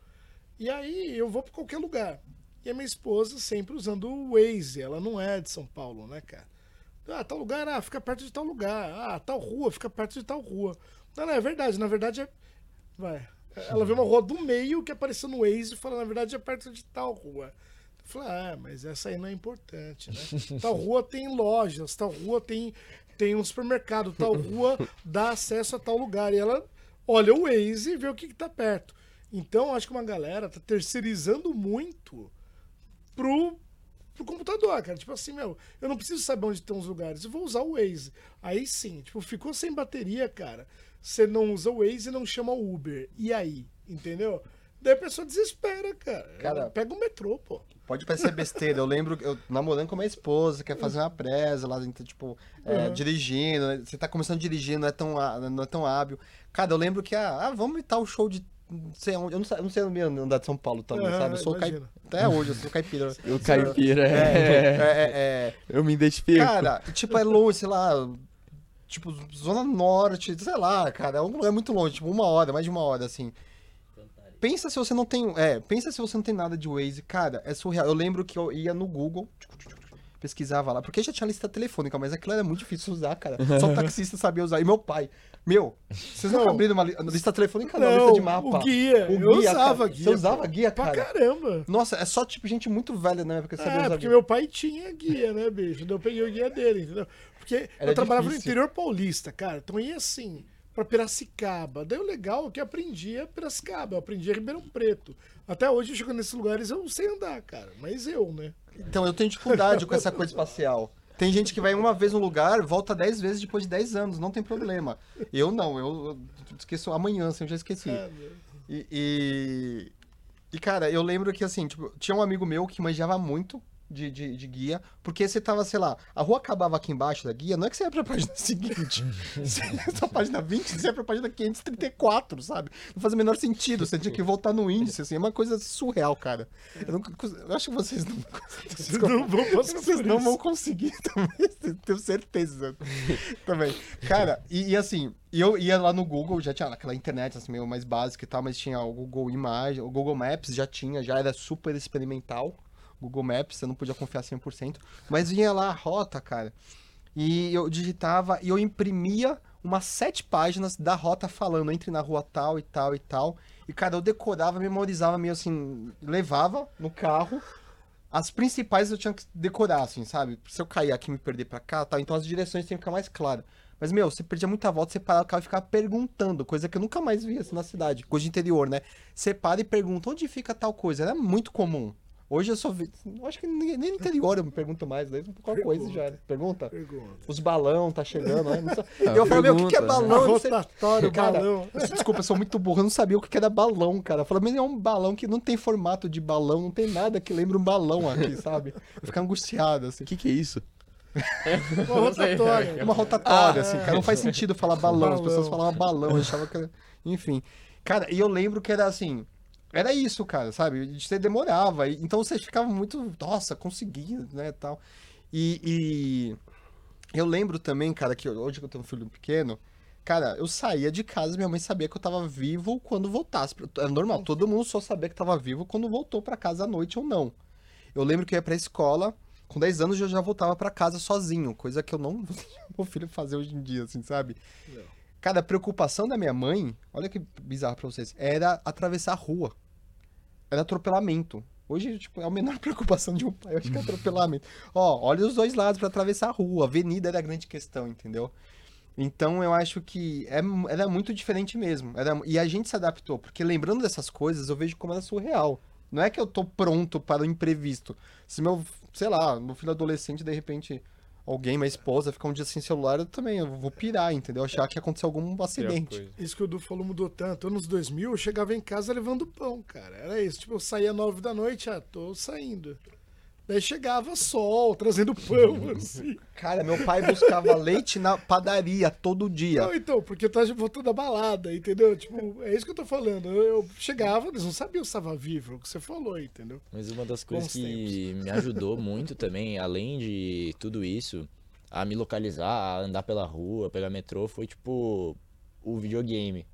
E aí eu vou pra qualquer lugar. E a minha esposa sempre usando o Waze, ela não é de São Paulo, né, cara? Ah, tal lugar, ah, fica perto de tal lugar. Ah, tal rua, fica perto de tal rua. Não, não, é verdade, na verdade é. Vai. Ela vê uma rua do meio que apareceu no Waze e fala, na verdade é perto de tal rua. Eu falei, ah, mas essa aí não é importante, né? Tal rua tem lojas, tal rua tem, tem um supermercado, tal rua dá acesso a tal lugar. E ela olha o Waze e vê o que, que tá perto. Então, acho que uma galera tá terceirizando muito pro, pro computador, cara. Tipo assim, meu, eu não preciso saber onde estão os lugares, eu vou usar o Waze. Aí sim, tipo, ficou sem bateria, cara. Você não usa o Waze e não chama o Uber. E aí? Entendeu? Daí a pessoa desespera, cara. Cara, pega o metrô, pô. Pode parecer besteira. Eu lembro eu namorando com a minha esposa, quer fazer uma presa lá, tipo, é, Uhum. dirigindo. né? Você tá começando a dirigir, não é tão, não é tão hábil. Cara, eu lembro que, ah, ah, vamos imitar o show de. Não sei onde. Eu não, sei- eu não sei andar de São Paulo também, Aham, sabe? Eu sou caipira. Até hoje, eu sou caipira. O caipira, É, é, é, é, eu me identifico. Cara, tipo, é longe, sei lá. Tipo, Zona Norte, sei lá, cara. É um lugar muito longe, tipo, uma hora, mais de uma hora, assim. Pensa se você não tem. É, pensa se você não tem nada de Waze. Cara, é surreal. Eu lembro que eu ia no Google, pesquisava lá, porque já tinha lista telefônica, mas aquilo era muito difícil usar, cara. Só o taxista sabia usar. E meu pai, meu, vocês não, Não. abriram uma li- lista telefônica, não, lista de mapa. o guia. O eu guia, usava cara. guia. Você usava pô. guia, Pra cara? caramba. Nossa, é só tipo gente muito velha na época que sabia É, usar porque guia. meu pai tinha guia, né, bicho? Então eu peguei o guia dele, entendeu? Porque Era eu trabalhava no difícil. interior paulista, cara. Então ia assim, pra Piracicaba. Daí o legal é que eu aprendia Piracicaba, eu aprendia Ribeirão Preto. Até hoje, eu chego nesses lugares, eu sei andar, cara. Mas eu, né? Então, eu tenho dificuldade com essa coisa espacial. Tem gente que vai uma vez no lugar, volta dez vezes depois de 10 anos, não tem problema. Eu não, eu, esqueço amanhã, assim, eu já esqueci. E, e, e, cara, eu lembro que, assim, tipo, tinha um amigo meu que manjava muito de, de, de guia, porque você tava, sei lá, a rua acabava aqui embaixo da guia, não é que você ia pra página seguinte. Você ia pra página 20, você ia pra página 534, sabe? Não faz o menor sentido, você tinha que voltar no índice, assim, é uma coisa surreal, cara. Eu, eu acho que vocês não... Vocês não vão passar Vocês não vão conseguir também, tenho certeza. também. Cara, e, e assim, e eu ia lá no Google, já tinha aquela internet assim, meio mais básica e tal, mas tinha o Google Imagem, o Google Maps já tinha, já era super experimental. Google Maps, você não podia confiar 100%, mas vinha lá a rota, cara. E eu digitava e eu imprimia umas sete páginas da rota falando entre na rua tal e tal e tal. E, cara, eu decorava, memorizava meio assim, levava no carro. As principais eu tinha que decorar, assim, sabe? Se eu cair aqui e me perder pra cá, tal, então as direções têm que ficar mais claras. Mas, meu, você perdia muita volta, você parava o carro e ficava perguntando, coisa que eu nunca mais via assim na cidade, coisa de interior, né? Você para e pergunta, onde fica tal coisa? Era muito comum. Hoje eu só vi. Acho que nem, nem no interior eu me pergunto mais, daí qualquer coisa já. era. Pergunta? Pergunta. Os balão tá chegando, né? Não sei. Ah, eu falo, meu, o que, que é pergunta, né? balão? Eu não sei- Rotatório, Cara, balão. Desculpa, eu sou muito burro, eu não sabia o que era balão, cara. Eu falei, mas é um balão que não tem formato de balão, não tem nada que lembre um balão aqui, sabe? Eu ficava angustiado, assim. O que, que é isso? Uma rotatória. É uma rotatória, assim, cara. Não faz sentido falar balão, as Balão. pessoas falavam balão, eu achava que era... Enfim. Cara, e eu lembro que era assim... Era isso, cara, sabe? Você demorava, então você ficava muito... Nossa, consegui, né, tal. E, e eu lembro também, cara, que hoje que eu tenho um filho pequeno... Cara, eu saía de casa e minha mãe sabia que eu tava vivo quando voltasse. É normal, todo mundo só sabia que tava vivo quando voltou pra casa à noite ou não. Eu lembro que eu ia pra escola, com 10 anos eu já voltava pra casa sozinho, coisa que eu não meu filho fazer hoje em dia, assim, sabe? Cara, a preocupação da minha mãe, olha que bizarro pra vocês, era atravessar a rua. Era atropelamento. Hoje, tipo, é a menor preocupação de um pai, eu acho que é atropelamento. Ó, olha os dois lados pra atravessar a rua, a avenida era a grande questão, entendeu? Então eu acho que é, era muito diferente mesmo. Era, e a gente se adaptou, porque lembrando dessas coisas, eu vejo como era surreal. Não é que eu tô pronto para o imprevisto. Se meu, sei lá, meu filho adolescente, de repente, alguém, minha esposa, ficar um dia sem celular, eu também eu vou pirar, entendeu? Achar que aconteceu algum acidente. Isso que o Du falou mudou tanto. Anos 2000, eu chegava em casa levando pão, cara. Era isso. Tipo, eu saía nove da noite, ah, tô saindo. Daí chegava sol, trazendo pão, assim. Cara, meu pai buscava leite na padaria todo dia. Não, então, porque eu tava voltando da balada, entendeu? Tipo, é isso que eu tô falando. Eu, eu chegava, eles não sabiam se estava vivo, é o que você falou, entendeu? Mas uma das coisas Bons que me ajudou muito também, além de tudo isso, a me localizar, a andar pela rua, pegar metrô, foi tipo o videogame.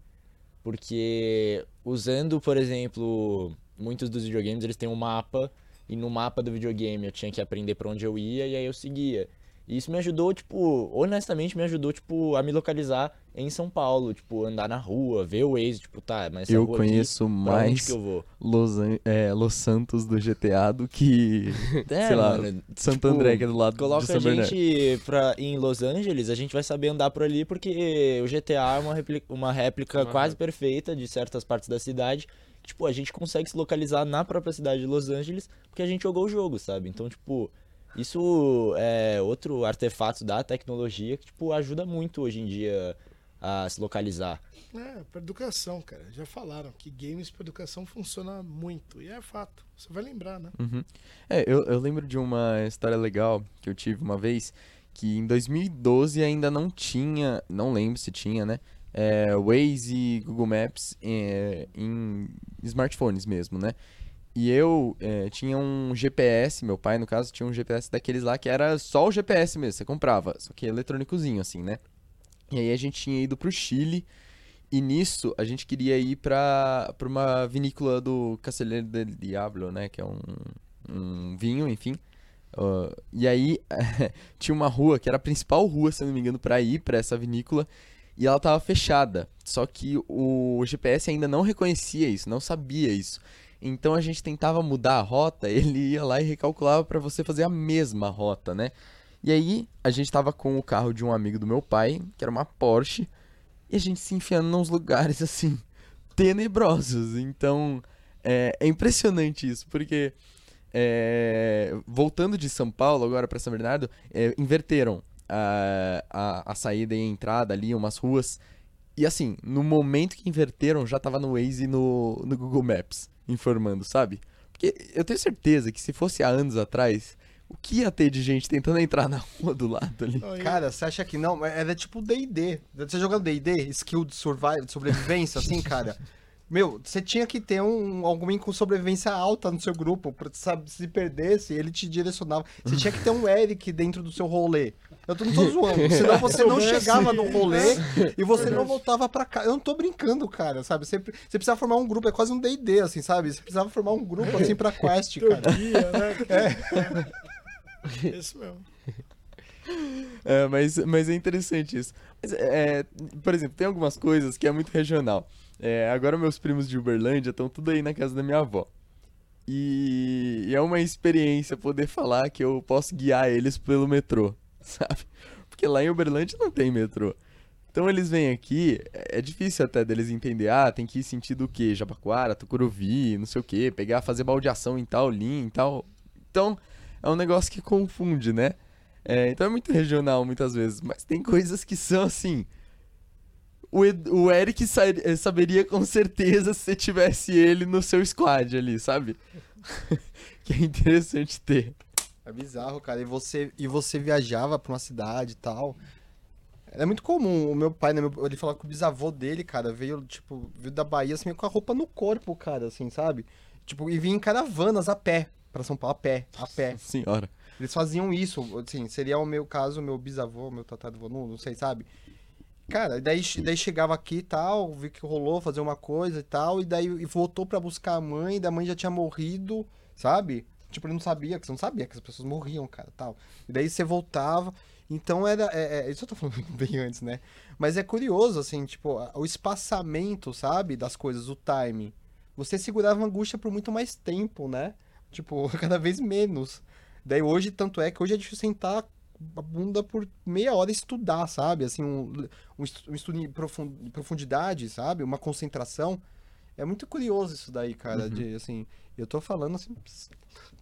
Porque usando, por exemplo, muitos dos videogames, eles têm um mapa, e no mapa do videogame eu tinha que aprender pra onde eu ia, e aí eu seguia. E isso me ajudou, tipo, honestamente me ajudou, tipo, a me localizar em São Paulo, tipo, andar na rua, ver o Waze, tipo, tá, mas Eu rua aqui, conheço onde mais que eu vou? Los, An- é, Los Santos do GTA do que, É, sei lá, mano, Santo tipo, André, que é do lado de Coloca São a Bernardo. gente pra, em Los Angeles, a gente vai saber andar por ali porque o GTA é uma, repli- uma réplica quase perfeita de certas partes da cidade. Tipo, a gente consegue se localizar na própria cidade de Los Angeles porque a gente jogou o jogo, sabe? Então, tipo, isso é outro artefato da tecnologia que, tipo, ajuda muito hoje em dia a se localizar. É, pra educação, cara. Já falaram que games pra educação funciona muito. E é fato. Você vai lembrar, né? Uhum. É, eu, eu lembro de uma história legal que eu tive uma vez, que em 2012 ainda não tinha, não lembro se tinha, né? É, Waze e Google Maps é, em smartphones mesmo, né? E eu é, tinha um GPS, meu pai, no caso, tinha um GPS daqueles lá que era só o GPS mesmo, você comprava, só que eletrônicozinho, assim, né? E aí a gente tinha ido pro Chile, e nisso a gente queria ir pra, pra uma vinícola do Caceleiro del Diablo, né? Que é um, um vinho, enfim. Uh, e aí tinha uma rua que era a principal rua, se não me engano, para ir para essa vinícola e ela tava fechada. Só que o GPS ainda não reconhecia isso, não sabia isso. Então a gente tentava mudar a rota, ele ia lá e recalculava para você fazer a mesma rota, né? E aí a gente tava com o carro de um amigo do meu pai, que era uma Porsche, e a gente se enfiando nos lugares assim tenebrosos. Então é, é impressionante isso, porque é, voltando de São Paulo agora para São Bernardo, é, inverteram a, a, a, saída e a entrada ali, umas ruas. E assim, no momento que inverteram, já tava no Waze e no, no Google Maps informando, sabe? Porque eu tenho certeza que se fosse há anos atrás, o que ia ter de gente tentando entrar na rua do lado ali? Cara, você acha que não? Era tipo D&D. Você jogando D&D, skill de, survival, de sobrevivência, assim, cara? Meu, você tinha que ter um, alguém com sobrevivência alta no seu grupo, pra sabe, se perdesse, ele te direcionava. Você tinha que ter um Eric dentro do seu rolê. Eu não tô zoando, senão você não chegava no rolê e você não voltava pra cá. Eu não tô brincando, cara, sabe? Você, você precisava formar um grupo, é quase um D&D, assim, sabe? Você precisava formar um grupo, assim, pra quest, cara. né? É. Isso mesmo. É, mas, mas é interessante isso. Mas, é, por exemplo, tem algumas coisas que é muito regional. É, agora meus primos de Uberlândia estão tudo aí na casa da minha avó. E, e, é uma experiência poder falar que eu posso guiar eles pelo metrô, sabe? Porque lá em Uberlândia não tem metrô. Então eles vêm aqui, é, é difícil até deles entender, ah, tem que ir sentido o quê? Jabaquara, Tucuruvi, não sei o quê, pegar, fazer baldeação em tal linha e tal. Então, é um negócio que confunde, né? É, então é muito regional muitas vezes, mas tem coisas que são assim, o, Ed, o Eric sa eh, saberia com certeza se tivesse ele no seu squad ali, sabe? que é interessante ter. É bizarro, cara. E você, e você viajava pra uma cidade e tal. É muito comum. O meu pai, né, ele falava que o bisavô dele, cara, veio, tipo, veio da Bahia, assim, com a roupa no corpo, cara, assim, sabe? Tipo, e vinha em caravanas a pé, pra São Paulo, a pé, a pé. Senhora. Eles faziam isso, assim, seria o meu caso, meu bisavô, meu tataravô, não, não sei, sabe? Cara, daí, daí chegava aqui e tal, vi que rolou fazer uma coisa e tal, e daí e voltou para buscar a mãe, da mãe já tinha morrido, sabe? Tipo, ele não sabia, que você não sabia que as pessoas morriam, cara, tal. E daí você voltava. Então era. É, é, isso eu tô falando bem antes, né? Mas é curioso, assim, tipo, o espaçamento, sabe? Das coisas, o time. Você segurava a angústia por muito mais tempo, né? Tipo, cada vez menos. Daí hoje, tanto é que hoje é difícil sentar a bunda por meia hora estudar, sabe? Assim, um, um estudo em profundidade, sabe? Uma concentração. É muito curioso isso daí, cara. Uhum. De, assim, eu tô falando assim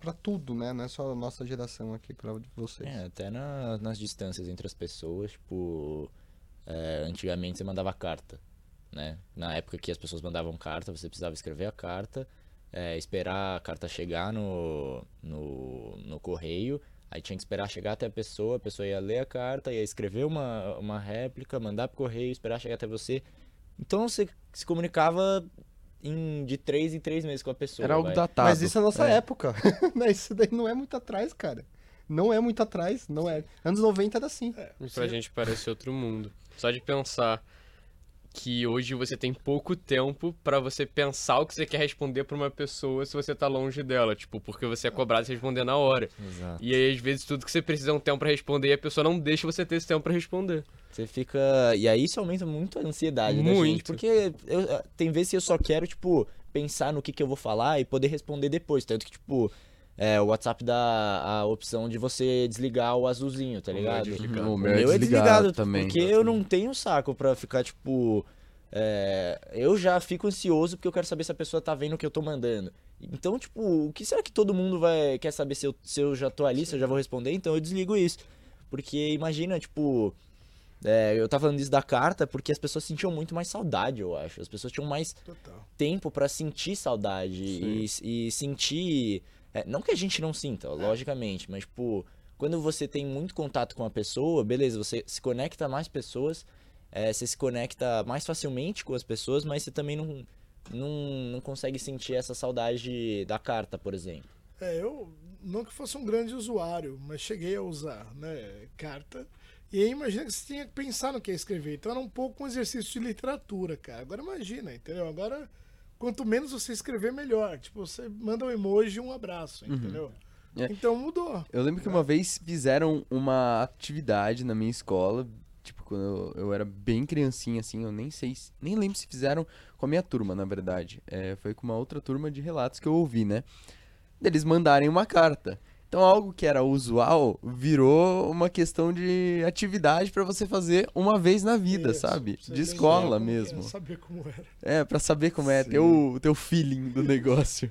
pra tudo, né? Não é só a nossa geração aqui, pra vocês. É, até na, nas distâncias entre as pessoas, tipo. É, antigamente você mandava carta, né? Na época que as pessoas mandavam carta, você precisava escrever a carta, é, esperar a carta chegar no, no, no correio Aí tinha que esperar chegar até a pessoa, a pessoa ia ler a carta, ia escrever uma, uma réplica, mandar pro correio, esperar chegar até você. Então você se comunicava em, de três em três meses com a pessoa. Era algo vai. datado. Mas isso é a nossa é. época. isso daí não é muito atrás, cara. Não é muito atrás, não é. Anos 90 era assim. É, pra gente parece outro mundo. Só de pensar que hoje você tem pouco tempo para você pensar o que você quer responder para uma pessoa se você tá longe dela, tipo, porque você é cobrado de responder na hora. Exato. E aí às vezes tudo que você precisa é um tempo para responder e a pessoa não deixa você ter esse tempo para responder. Você fica, e aí isso aumenta muito a ansiedade muito. da gente, porque eu, tem vezes que eu só quero, tipo, pensar no que que eu vou falar e poder responder depois, tanto que tipo, é, o WhatsApp dá a opção de você desligar o azulzinho, tá ligado? O meu, o o meu é, desligado é desligado também. Porque eu não tenho saco pra ficar, tipo. É, eu já fico ansioso porque eu quero saber se a pessoa tá vendo o que eu tô mandando. Então, tipo, o que será que todo mundo vai quer saber se eu, se eu já tô ali, se eu já vou responder? Então eu desligo isso. Porque imagina, tipo. É, eu tava falando isso da carta porque as pessoas sentiam muito mais saudade, eu acho. As pessoas tinham mais Total. tempo para sentir saudade e, e, sentir é, não que a gente não sinta, logicamente, mas, tipo, quando você tem muito contato com a pessoa, beleza, você se conecta a mais pessoas, é, você se conecta mais facilmente com as pessoas, mas você também não, não, não consegue sentir essa saudade da carta, por exemplo. É, eu não que fosse um grande usuário, mas cheguei a usar, né, carta. E aí imagina que você tinha que pensar no que ia escrever. Então era um pouco um exercício de literatura, cara. Agora imagina, entendeu? Agora quanto menos você escrever, melhor. Tipo, você manda um emoji e um abraço, Uhum. entendeu? É. Então mudou. Eu lembro que uma vez fizeram uma atividade na minha escola, tipo, quando eu, eu era bem criancinha, assim, eu nem sei, se- nem lembro se fizeram com a minha turma, na verdade. É, foi com uma outra turma de relatos que eu ouvi, né? Deles mandarem uma carta. Então, algo que era usual virou uma questão de atividade pra você fazer uma vez na vida, Isso, sabe? pra De escola é, mesmo. Saber como era. É, pra saber como é, Sim. ter o teu feeling do negócio.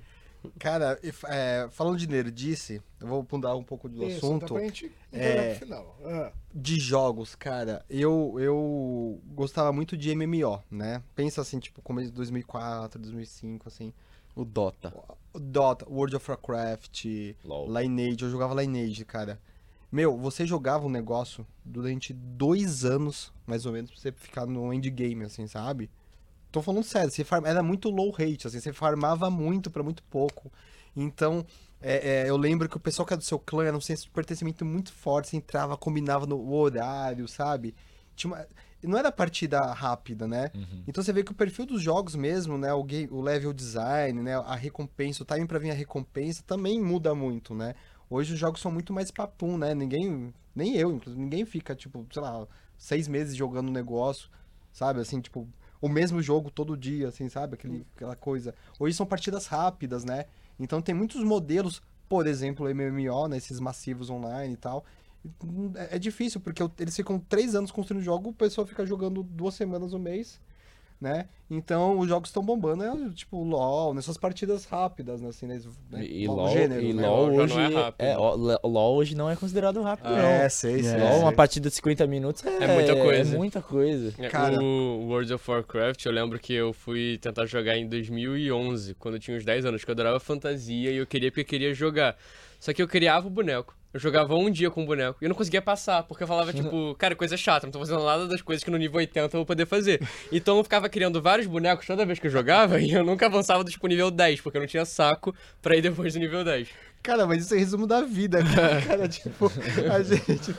Cara, é, falando de nerdice, eu vou mudar um pouco do Isso, assunto. pra gente É. final. Ah, De jogos, cara, eu, eu gostava muito de MMO, né? Pensa assim, tipo, começo de 2004, 2005, assim. O Dota. Dota, World of Warcraft, LOL. Lineage, eu jogava Lineage, cara. Meu, você jogava um negócio durante dois anos, mais ou menos, pra você ficar no endgame, assim, sabe? Tô falando sério, você farm... era muito low rate, assim, você farmava muito pra muito pouco. Então, é, é, eu lembro que o pessoal que era do seu clã era um senso de pertencimento muito forte, você entrava, combinava no horário, sabe? Tinha uma... Não era partida rápida, né? Uhum. Então você vê que o perfil dos jogos mesmo, né? O, game, o level design, né? A recompensa, o timing pra vir a recompensa também muda muito, né? Hoje os jogos são muito mais papum, né? Ninguém, nem eu, inclusive, ninguém fica, tipo, sei lá, seis meses jogando um negócio, sabe? Assim, tipo, o mesmo jogo todo dia, assim, sabe? Aquele, aquela coisa. Hoje são partidas rápidas, né? Então tem muitos modelos, por exemplo, MMO, né? Esses massivos online e tal. É é difícil, porque o- eles ficam três anos construindo jogo, o pessoal fica jogando duas semanas no mês, né? Então os jogos estão bombando, é tipo LOL, nessas partidas rápidas, né? Assim, né? E, e LOL, gênero, e né? LOL LOL hoje. não é rápido. é, LOL hoje não é considerado rápido, não. É, sei, sei. É. LOL, uma sei. partida de 50 minutos é, É muita coisa. É muita coisa. É, Cara. O World of Warcraft, eu lembro que eu fui tentar jogar em 2011, quando eu tinha uns 10 anos, que eu adorava fantasia e eu queria porque eu queria jogar. Só que eu criava o boneco. Eu jogava um dia com o boneco e eu não conseguia passar, porque eu falava, tipo, cara, coisa chata, não tô fazendo nada das coisas que no nível 80 eu vou poder fazer. Então eu ficava criando vários bonecos toda vez que eu jogava e eu nunca avançava do tipo nível 10, porque eu não tinha saco pra ir depois do nível 10. Cara, mas isso é resumo da vida, cara. Cara, tipo, a gente.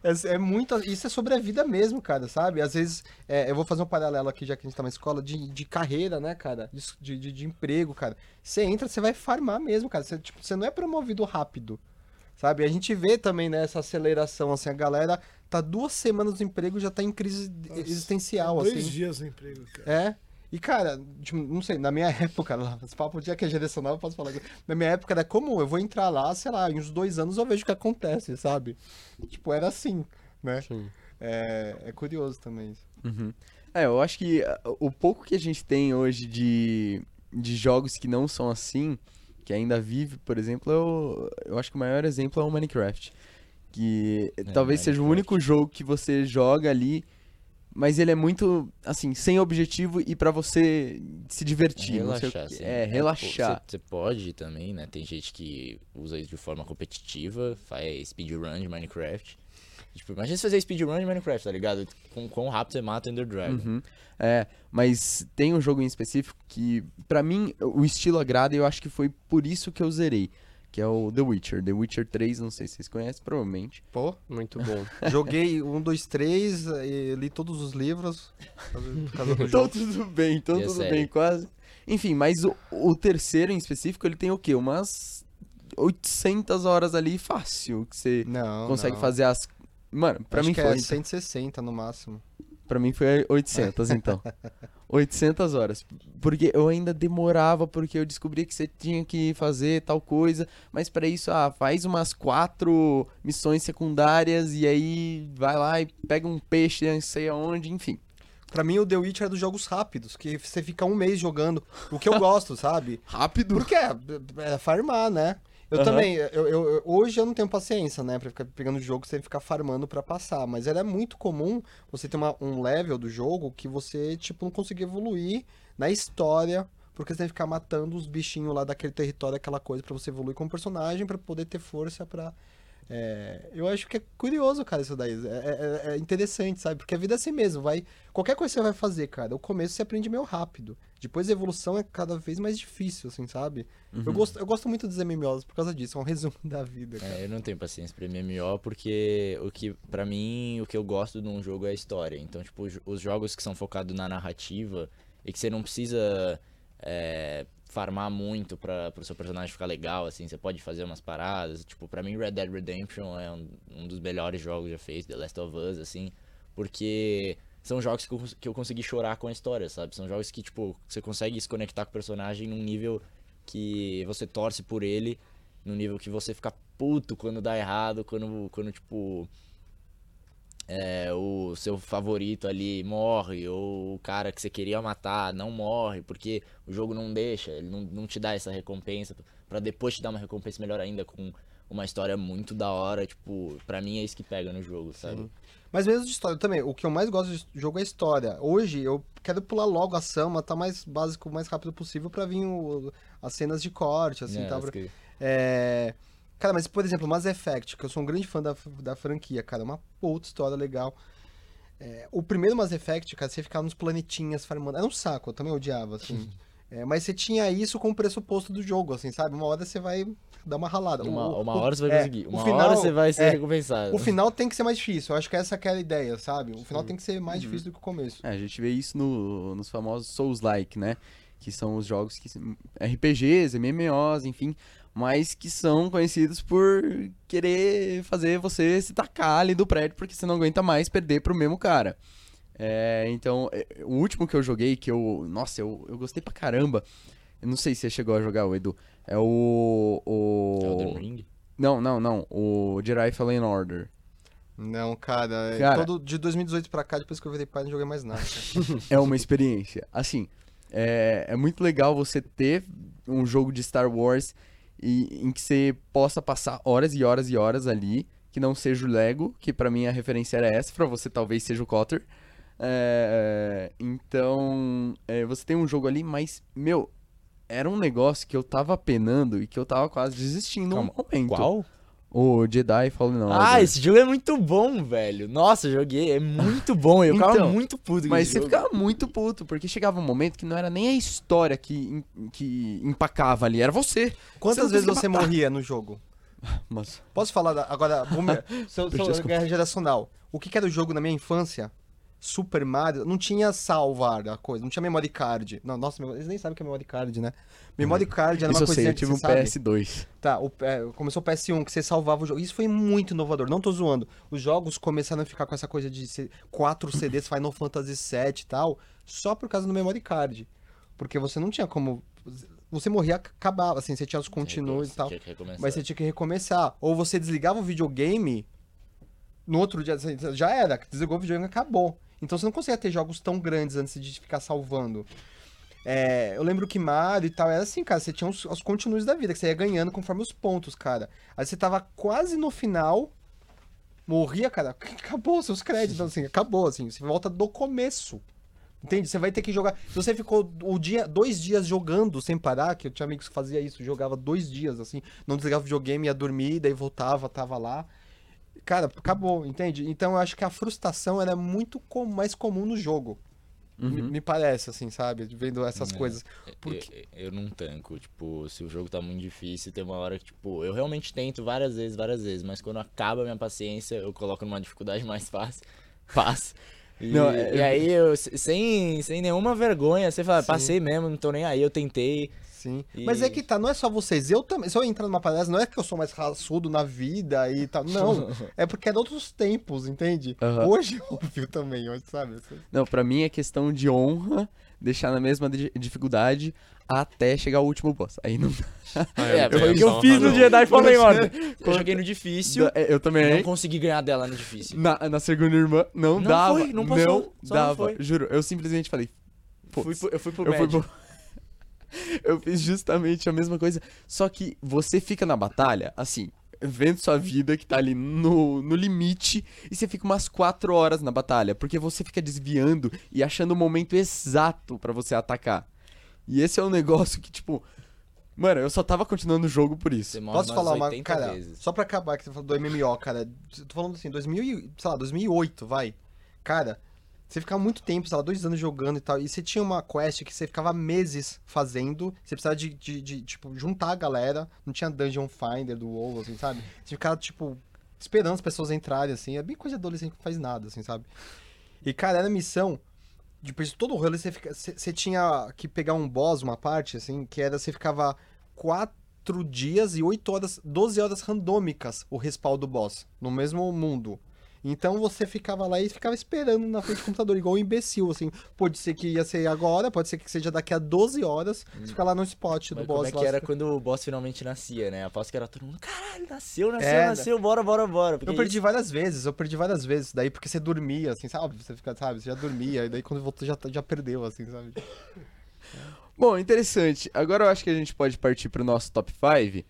É, é muito. Isso é sobre a vida mesmo, cara, sabe? Às vezes, é, eu vou fazer um paralelo aqui, já que a gente tá na escola, de, de carreira, né, cara? De, de, de emprego, cara. Você entra, você vai farmar mesmo, cara. Você, tipo, você não é promovido rápido. Sabe? A gente vê também né, essa aceleração, assim, a galera tá duas semanas no emprego e já tá em crise Nossa, existencial, Dois assim. dias no emprego, cara. É. E, cara, tipo, não sei, na minha época, lá, esse papo dia que é geração nova, eu posso falar. Na minha época era comum, eu vou entrar lá, sei lá, em uns dois anos eu vejo o que acontece, sabe? Tipo, era assim, né? É, é curioso também isso. Uhum. É, eu acho que ah, o pouco que a gente tem hoje de, de jogos que não são assim, que ainda vive, por exemplo, eu, eu acho que o maior exemplo é o Minecraft. Que talvez seja o Minecraft. único jogo que você joga ali, mas ele é muito, assim, sem objetivo e pra você se divertir. Relaxar, assim. É, relaxar. Você pode também, né? Tem gente que usa isso de forma competitiva, faz speedrun de Minecraft. Tipo, imagina você fazer speedrun de Minecraft, tá ligado? Com quão rápido você mata o Ender Dragon. Uhum. É, mas tem um jogo em específico que, pra mim, o estilo agrada e eu acho que foi por isso que eu zerei. Que é o The Witcher. The Witcher 3, não sei se vocês conhecem, provavelmente. Pô, Muito bom. joguei um, dois, três, e li todos os livros. Por causa do Então jogo. tudo bem, então E tudo série? bem, quase. Enfim, mas o, o terceiro em específico, ele tem o quê? Umas 800 horas ali fácil que você Não. consegue não. fazer as... Mano, pra Acho mim que foi. é 160 no máximo. Pra mim foi 800, então. 800 horas. Porque eu ainda demorava, porque eu descobri que você tinha que fazer tal coisa. Mas pra isso, ah, faz umas quatro missões secundárias e aí vai lá e pega um peixe, não sei aonde, enfim. Pra mim, o The Witcher é dos jogos rápidos, que você fica um mês jogando. O que eu gosto, sabe? Rápido. Porque é, é farmar, né? Eu Aham. também, eu, eu- hoje eu não tenho paciência, né, pra ficar pegando o jogo sem ficar farmando pra passar, mas era muito comum você ter uma- um level do jogo que você, tipo, não conseguia evoluir na história, porque você tem que ficar matando os bichinhos lá daquele território, aquela coisa, pra você evoluir como personagem, pra poder ter força pra... é, eu acho que é curioso, cara, isso daí. É, é- é interessante, sabe? Porque a vida é assim mesmo, vai. Qualquer coisa que você vai fazer, cara, o começo você aprende meio rápido. Depois a evolução é cada vez mais difícil, assim, sabe? Eu, gosto, eu gosto muito dos MMOs por causa disso, é um resumo da vida, cara. É, eu não tenho paciência pra MMO porque o que para mim o que eu gosto de um jogo é a história. Então, tipo, os- os jogos que são focados na narrativa e que você não precisa é, farmar muito pra, pro seu personagem ficar legal, assim, você pode fazer umas paradas. Tipo, pra mim Red Dead Redemption é um, um dos melhores jogos já feitos, The Last of Us, assim, porque são jogos que eu, que eu consegui chorar com a história, sabe? São jogos que, tipo, você consegue se conectar com o personagem num nível que você torce por ele, num nível que você fica puto quando dá errado, quando, quando tipo, é, o seu favorito ali morre, ou o cara que você queria matar não morre, porque o jogo não deixa, ele não, não te dá essa recompensa, pra depois te dar uma recompensa melhor ainda com uma história muito da hora, tipo, pra mim é isso que pega no jogo, sabe? Mas mesmo de história também, o que eu mais gosto de jogo é história. Hoje eu quero pular logo a ação, matar mais básico, o mais rápido possível pra vir o- as cenas de corte, assim, É, tá? acho que- É... Cara, mas por exemplo, Mass Effect, que eu sou um grande fã da, da franquia, cara, uma puta história legal. É, o primeiro Mass Effect, cara, você ficava nos planetinhas farmando. Era um saco, eu também odiava, assim. É, mas você tinha isso como pressuposto do jogo, assim, sabe? Uma hora você vai dar uma ralada. Uma, O- uma o- hora você vai é, conseguir, o uma final- hora você vai ser é, recompensado. O final tem que ser mais difícil. Eu acho que essa que é a ideia, sabe? O final tem que ser mais difícil do que o começo. É, a gente vê isso no- nos famosos Souls-like, né? Que são os jogos que. RPGs, MMOs, enfim. Mas que são conhecidos por querer fazer você se tacar ali do prédio porque você não aguenta mais perder pro mesmo cara. É, então, é, o último que eu joguei, que eu. Nossa, eu, eu gostei pra caramba. Eu não sei se você chegou a jogar, o Edu. É o. o... Elden Ring? Não, não, não. O Jedi Fallen Order. Não, cara, é Cara- todo de 2018 pra cá, depois que eu virei pai, não joguei mais nada. é uma experiência. Assim, é, é muito legal você ter um jogo de Star Wars e, em que você possa passar horas e horas e horas ali, que não seja o Lego, que pra mim a referência era essa, pra você talvez seja o Cotter. É, então, é, você tem um jogo ali, mas, meu, era um negócio que eu tava penando e que eu tava quase desistindo Calma, no momento. Qual? O Jedi Fallen Order. Ah, esse jogo é muito bom, velho. Nossa, joguei, é muito bom. Eu ficava Então, muito puto Mas você jogo. ficava muito puto, porque chegava um momento que não era nem a história que, que empacava ali, era você. Quantas não vezes você matar. morria no jogo? Mas, Posso falar da- agora, boomer, seu, seu guerra geracional. O que, que era o jogo na minha infância? Super Mario, não tinha salvar a coisa, não tinha memory card. Não, nossa, eles nem sabem o que é memory card, né? Memory card era isso uma coisinha eu que tive um sabe. PS2. Tá, o, é, começou o PS1, que você salvava o jogo. Isso foi muito inovador, não tô zoando. Os jogos começaram a ficar com essa coisa de ser quatro CDs Final Fantasy VII e tal, só por causa do memory card. Porque você não tinha como... Você morria, acabava, assim, você tinha os continuos e tal. Mas você tinha que recomeçar. Ou você desligava o videogame, no outro dia você- já era, desligou o videogame e acabou. Então você não conseguia ter jogos tão grandes antes de ficar salvando. É, eu lembro que Mario e tal era assim, cara, você tinha os, os continuos da vida, que você ia ganhando conforme os pontos, cara. Aí você tava quase no final, morria, cara, acabou os seus créditos, assim, acabou, assim, você volta do começo. Entende? Você vai ter que jogar. Se você ficou o dia, dois dias jogando sem parar, que eu tinha amigos que fazia isso, jogava dois dias, assim, não desligava o videogame, ia dormir, daí voltava, tava lá. Cara, acabou, entende? Então eu acho que a frustração era muito com- mais comum no jogo. Me, me parece, assim, sabe? Vendo essas É. coisas. Eu- Porque- Eu, eu não tanco, tipo, se o jogo tá muito difícil, tem uma hora que, tipo, eu realmente tento várias vezes, várias vezes, mas quando acaba a minha paciência, eu coloco numa dificuldade mais fácil. Fácil. E, Não, é- e aí, eu, se- sem, sem nenhuma vergonha, você fala, Sim. passei mesmo, não tô nem aí, eu tentei. Sim. E- Mas é que tá, não é só vocês. Eu também. Se eu entrar numa palestra, não é que eu sou mais raçudo na vida e tal. Não. é porque era outros tempos, entende? Aham. Hoje, óbvio também, hoje, sabe? Não, pra mim é questão de honra deixar na mesma di- dificuldade até chegar ao último boss. Aí não. Ah, É, não foi tenho o que eu essa fiz no não. Jedi Fallen Order. Eu joguei no difícil É, Eu e não também. consegui ganhar dela no difícil. Na, na segunda irmã, não, Não dava. foi, não passou, só não dava. foi. Juro, eu simplesmente falei. Fui, "Putz, pro- eu fui pro eu fui médico. pro- Eu fiz justamente a mesma coisa. Só que você fica na batalha, assim, vendo sua vida que tá ali no, no limite, e você fica umas 4 horas na batalha, porque você fica desviando e achando o momento exato pra você atacar. E esse é um negócio que, tipo. Mano, eu só tava continuando o jogo por isso. Morre Posso falar uma. 80 Cara, vezes. só pra acabar que você falou do MMO, cara. Tô falando assim, 2000, e- sei lá, 2008, vai. Cara, você ficava muito tempo, sei lá, dois anos jogando e tal. E você tinha uma quest que você ficava meses fazendo. Você precisava de, de, de, tipo, juntar a galera. Não tinha Dungeon Finder do WoW, assim, sabe? Você ficava, tipo, esperando as pessoas entrarem, assim. É bem coisa adolescente que não faz nada, assim, sabe? E, cara, era missão depois de todo o rolê, você, fica, você, você tinha que pegar um boss, uma parte, assim, que era você ficava quatro dias e oito horas, 12 horas randômicas o respawn do boss, no mesmo mundo. Então você ficava lá e ficava esperando na frente do computador, igual um imbecil, assim. Pode ser que ia ser agora, pode ser que seja daqui a 12 horas, você fica lá no spot do Mas boss. como é que era quando o boss finalmente nascia, né? Aposto que era todo mundo, caralho, nasceu, nasceu, É, nasceu, bora, bora, bora. Eu perdi várias vezes, eu perdi várias vezes. Daí porque você dormia, assim, sabe? Você fica, sabe? Você já dormia, e daí quando voltou já, já perdeu, assim, sabe? Bom, interessante. Agora eu acho que a gente pode partir pro nosso top 5.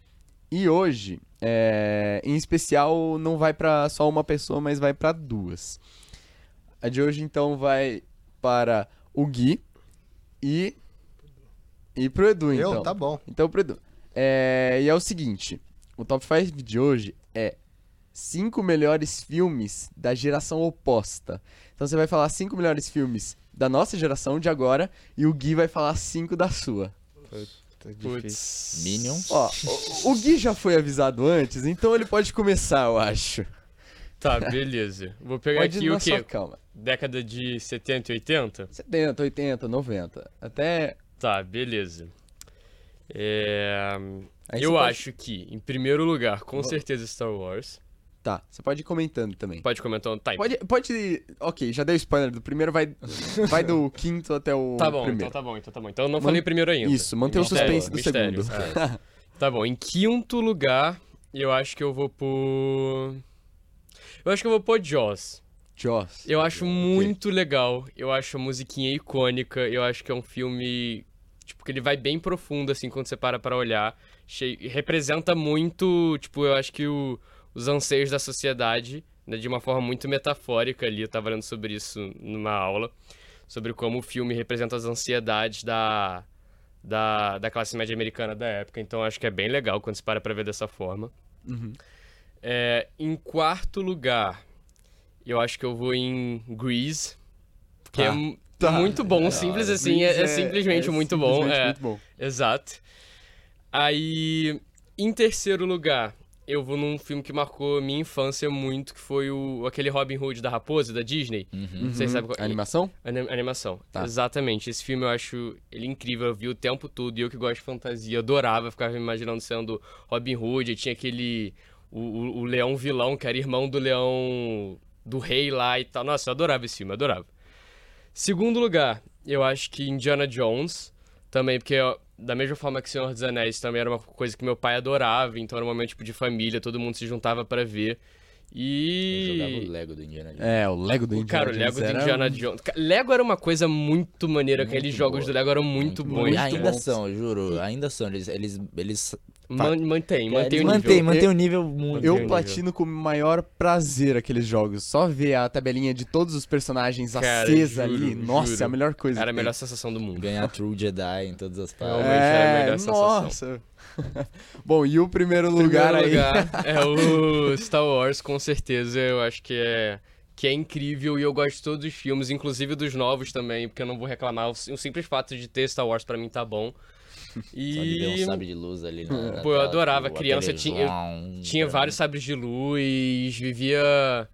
E hoje, é, em especial, não vai pra só uma pessoa, mas vai pra duas. A de hoje, então, vai para o Gui e. E pro Edu, então. Eu? Tá bom. Então, pro Edu. É, e é o seguinte: o top 5 de hoje é cinco melhores filmes da geração oposta. Então você vai falar cinco melhores filmes da nossa geração de agora e o Gui vai falar cinco da sua. Putz. Minions. Ó, o, o Gui já foi avisado antes, então ele pode começar, eu acho. Tá, beleza. Vou pegar Pode aqui o quê? calma. Década de 70 e 80? 70, 80, 90. Até. Tá, beleza. É... Eu pode- acho que, em primeiro lugar, com certeza Star Wars. Tá, você pode ir comentando também. Pode comentar. Tá, Pode, pode. Ok, já dei spoiler do primeiro, vai, vai do quinto até o tá bom, primeiro. então tá bom, então tá bom. Então eu não Man- falei primeiro ainda. Isso, mantém o suspense do mistério, segundo. é. Tá bom, em quinto lugar, eu acho que eu vou por. Eu acho que eu vou pôr Jaws. Joss. Eu acho muito legal. Eu acho a musiquinha icônica. Eu acho que é um filme. Tipo, que ele vai bem profundo, assim, quando você para pra olhar. Chei- Representa muito, tipo, eu acho que o- os anseios da sociedade, né, de uma forma muito metafórica ali. Eu tava lendo sobre isso numa aula. Sobre como o filme representa as ansiedades da, da, da classe média americana da época. Então, acho que é bem legal quando você para pra ver dessa forma. Uhum. É, em quarto lugar, eu acho que eu vou em Grease. Que é Tá. Tá. muito bom, simples assim, é, é simplesmente muito bom. simplesmente É, muito bom. exato. Aí, em terceiro lugar, eu vou num filme que marcou minha infância muito, que foi o, aquele Robin Hood da Raposa, da Disney. Uhum. Vocês sabem qual A animação? Anim- animação. Tá. Exatamente. Esse filme eu acho ele incrível. Eu vi o tempo todo e eu que gosto de fantasia, adorava. Ficava me imaginando sendo Robin Hood. E tinha aquele. O, o, o leão vilão, que era irmão do leão. do rei lá e tal. Nossa, eu adorava esse filme, eu adorava. Segundo lugar, eu acho que Indiana Jones. Também, porque da mesma forma que Senhor dos Anéis também era uma coisa que meu pai adorava. Então era um momento tipo, de família, todo mundo se juntava pra ver. Eu jogava o E. Lego do Indiana Jones. É, o Lego do Indiana Cara, o Lego Jones do era Indiana um- Jones. Lego era uma coisa muito maneira. Muito Aqueles jogos boa. do Lego eram muito, bons. muito ainda bons. são, juro. Ainda são. Eles. Eles, eles, Man- mantém, mantém eles o mantém, nível. mantém o nível muito. Eu platino com o maior prazer aqueles jogos. Só ver a tabelinha de todos os personagens Cara, acesa juro, ali. Nossa, juro. é a melhor coisa. Era a melhor sensação do mundo. Ganhar True Jedi em todas as partes. Realmente era a É, melhor sensação. nossa. Bom, e o primeiro lugar Primeiro aí? lugar é o Star Wars, com certeza. Eu acho que é, que é incrível e eu gosto de todos os filmes, inclusive dos novos também, porque eu não vou reclamar. O, o simples fato de ter Star Wars pra mim tá bom. Só de ver um E sabre de luz ali na, na Pô, eu adorava, criança, tinha- zoom, tinha vários sabres de luz, vivia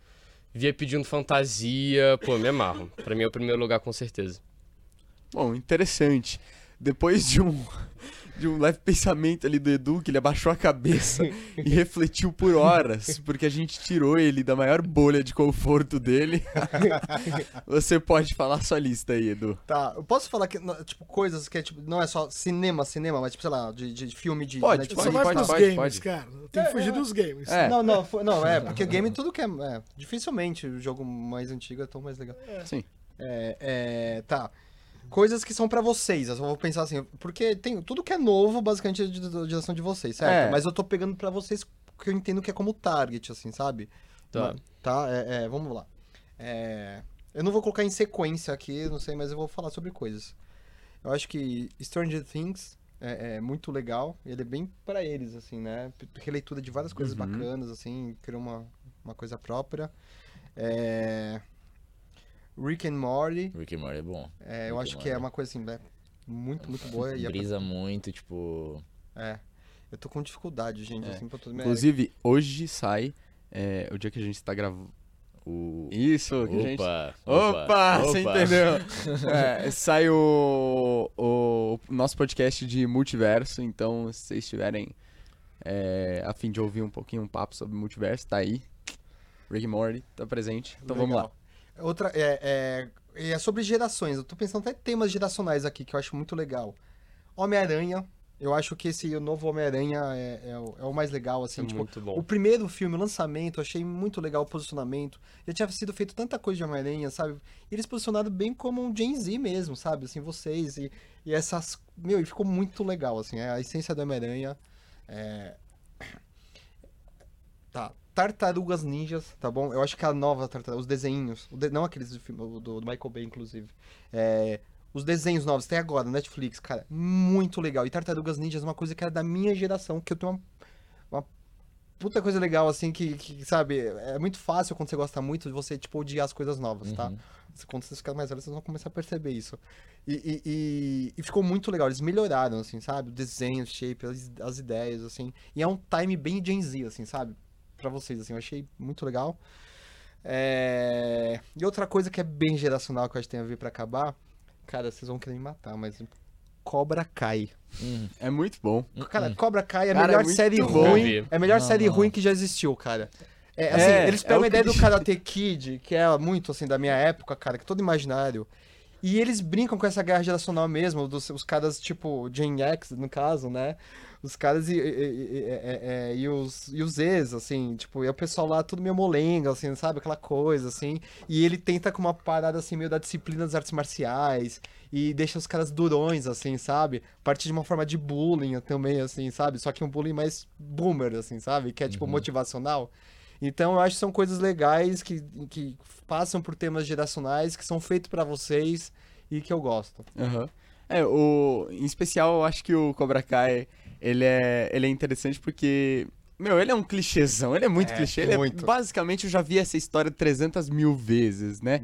vivia pedindo fantasia. Pô, me amarro. Pra mim é o primeiro lugar, com certeza. Bom, interessante. Depois de um de um leve pensamento ali do Edu, que ele abaixou a cabeça e refletiu por horas, porque a gente tirou ele da maior bolha de conforto dele. Você pode falar sua lista aí, Edu. Tá, eu posso falar que, tipo, coisas que é, tipo, não é só cinema, cinema, mas, tipo, sei lá, de, de filme de Pode, Netflix. Só Pode, vai pode, pros pode, games, pode. cara. Tem que fugir dos games. É. Não, não, foi- não, é, porque game tudo que é, é, dificilmente o jogo mais antigo é tão mais legal. Sim. É, é, tá. Coisas que são pra vocês, eu só vou pensar assim, porque tem tudo que é novo, basicamente, é de- da geração de vocês, certo? É. Mas eu tô pegando pra vocês que eu entendo que é como target, assim, sabe? Tá. Tá, é, é, vamos lá. É, eu não vou colocar em sequência aqui, não sei, mas eu vou falar sobre coisas. Eu acho que Stranger Things é, é muito legal, ele é bem pra eles, assim, né? Releitura de várias coisas Uhum. bacanas, assim, criou uma, uma coisa própria. É... Rick and Morty, Rick and Morty é bom. é, eu Rick acho que é Morty. uma coisa assim, né? muito, muito boa. E é, Brisa muito, tipo. é. Eu tô com dificuldade, gente, É. assim, pra tudo. Inclusive, hoje sai, é, o dia que a gente tá gravando. O... Isso, que a gente... Opa, Opa, você entendeu? É, sai o, o nosso podcast de multiverso, então se vocês estiverem é, a fim de ouvir um pouquinho um papo sobre multiverso, tá aí. Rick and Morty tá presente, então vamos lá. Outra, é, é, é sobre gerações. Eu tô pensando até em temas geracionais aqui, que eu acho muito legal. Homem-Aranha. Eu acho que esse novo Homem-Aranha é, é o, é o mais legal, assim. É tipo, muito bom. O primeiro filme, o lançamento, eu achei muito legal o posicionamento. Já tinha sido feito tanta coisa de Homem-Aranha, sabe? E eles posicionaram bem como um Gen Z mesmo, sabe? Assim, vocês e, e essas... Meu, e ficou muito legal, assim. A essência do Homem-Aranha é... Tá. Tartarugas Ninjas, tá bom? Eu acho que a nova Tartaruga, os desenhos, de- não aqueles do, filme, do, do Michael Bay, inclusive. É, os desenhos novos, tem agora, Netflix, cara, muito legal. E Tartarugas Ninjas é uma coisa que era da minha geração, que eu tenho uma, uma puta coisa legal, assim, que, que, sabe, é muito fácil quando você gosta muito de você, tipo, odiar as coisas novas, tá? Uhum. Quando vocês ficarem mais velhos, vocês vão começar a perceber isso. E, e, e- e ficou muito legal, eles melhoraram, assim, sabe? O desenho, o shape, as, as ideias, assim. E é um time bem Gen Z, assim, sabe? Pra vocês, assim, eu achei muito legal. É, E outra coisa que é bem geracional, que eu acho que tem a ver pra acabar, cara, vocês vão querer me matar, mas Cobra Kai. Hum, É muito bom. Cara, Cobra Kai é a melhor é série bom. ruim. É a melhor Não, série não. ruim que já existiu, cara. É, assim, É, eles é pegam a ideia do. Karate Kid, que é muito, assim, da minha época, cara, que é todo imaginário. E eles brincam com essa guerra geracional mesmo, dos, os caras, tipo, Gen X, no caso, né? Os caras e, e, e- e- e- e os, e os ex, assim, tipo, e o pessoal lá tudo meio molenga, assim, sabe? Aquela coisa, assim. E ele tenta com uma parada, assim, meio da disciplina das artes marciais. E deixa os caras durões, assim, sabe? A partir de uma forma de bullying também, assim, sabe? Só que um bullying mais boomer, assim, sabe? Que é, tipo, motivacional. Então, eu acho que são coisas legais que, que passam por temas geracionais, que são feitos pra vocês e que eu gosto. Aham. É, o, em especial, eu acho que o Cobra Kai, ele é, ele é interessante porque, meu, ele é um clichêzão, ele é muito É, clichê. Ele é, muito. basicamente, eu já vi essa história 300 mil vezes, né?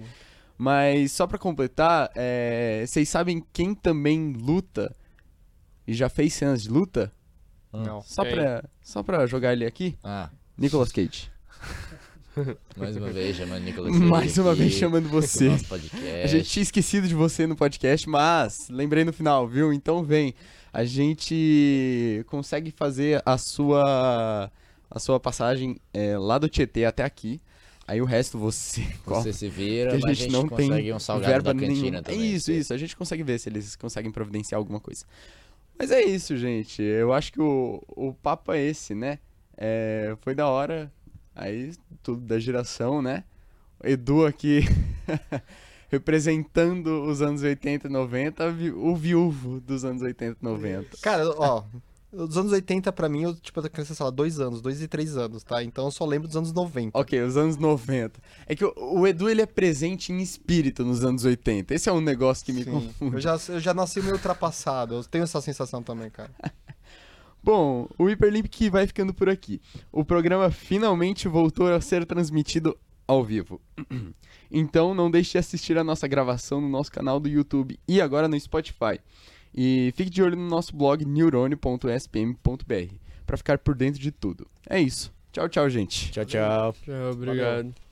Mas, só pra completar, é, vocês sabem quem também luta e já fez cenas de luta? Não. Só pra, só pra jogar ele aqui? Ah, Nicolas Cage. mais uma vez chamando Nicolas Cage Mais uma aqui vez chamando você. nosso podcast. A gente tinha esquecido de você no podcast, mas lembrei no final, viu? Então vem. A gente consegue fazer a sua a sua passagem é, lá do Tietê até aqui. Aí o resto você. Você se vira, Porque mas a gente, não tem consegue um salgado verba da cantina nenhuma. também. Isso, isso. A gente consegue ver se eles conseguem providenciar alguma coisa. Mas é isso, gente. Eu acho que o, o papo é esse, né? É, foi da hora. Aí, tudo da geração, né? Edu aqui representando os anos 80 e 90, vi- o viúvo dos anos 80 e 90. Cara, ó, os anos 80 pra mim, eu, tipo, eu criança, sei lá, dois anos, dois e três anos, tá? Então eu só lembro dos anos 90. Ok, os anos 90. É que o, o Edu, ele é presente em espírito nos anos 80. Esse é um negócio que me Sim. confunde. Eu já, eu já nasci meio ultrapassado, eu tenho essa sensação também, cara. Bom, o Hyperlink vai ficando por aqui. O programa finalmente voltou a ser transmitido ao vivo. Então não deixe de assistir a nossa gravação no nosso canal do YouTube e agora no Spotify. E fique de olho no nosso blog neurone.spm.br para ficar por dentro de tudo. É isso. Tchau, tchau, gente. Tchau, tchau. Tchau, obrigado.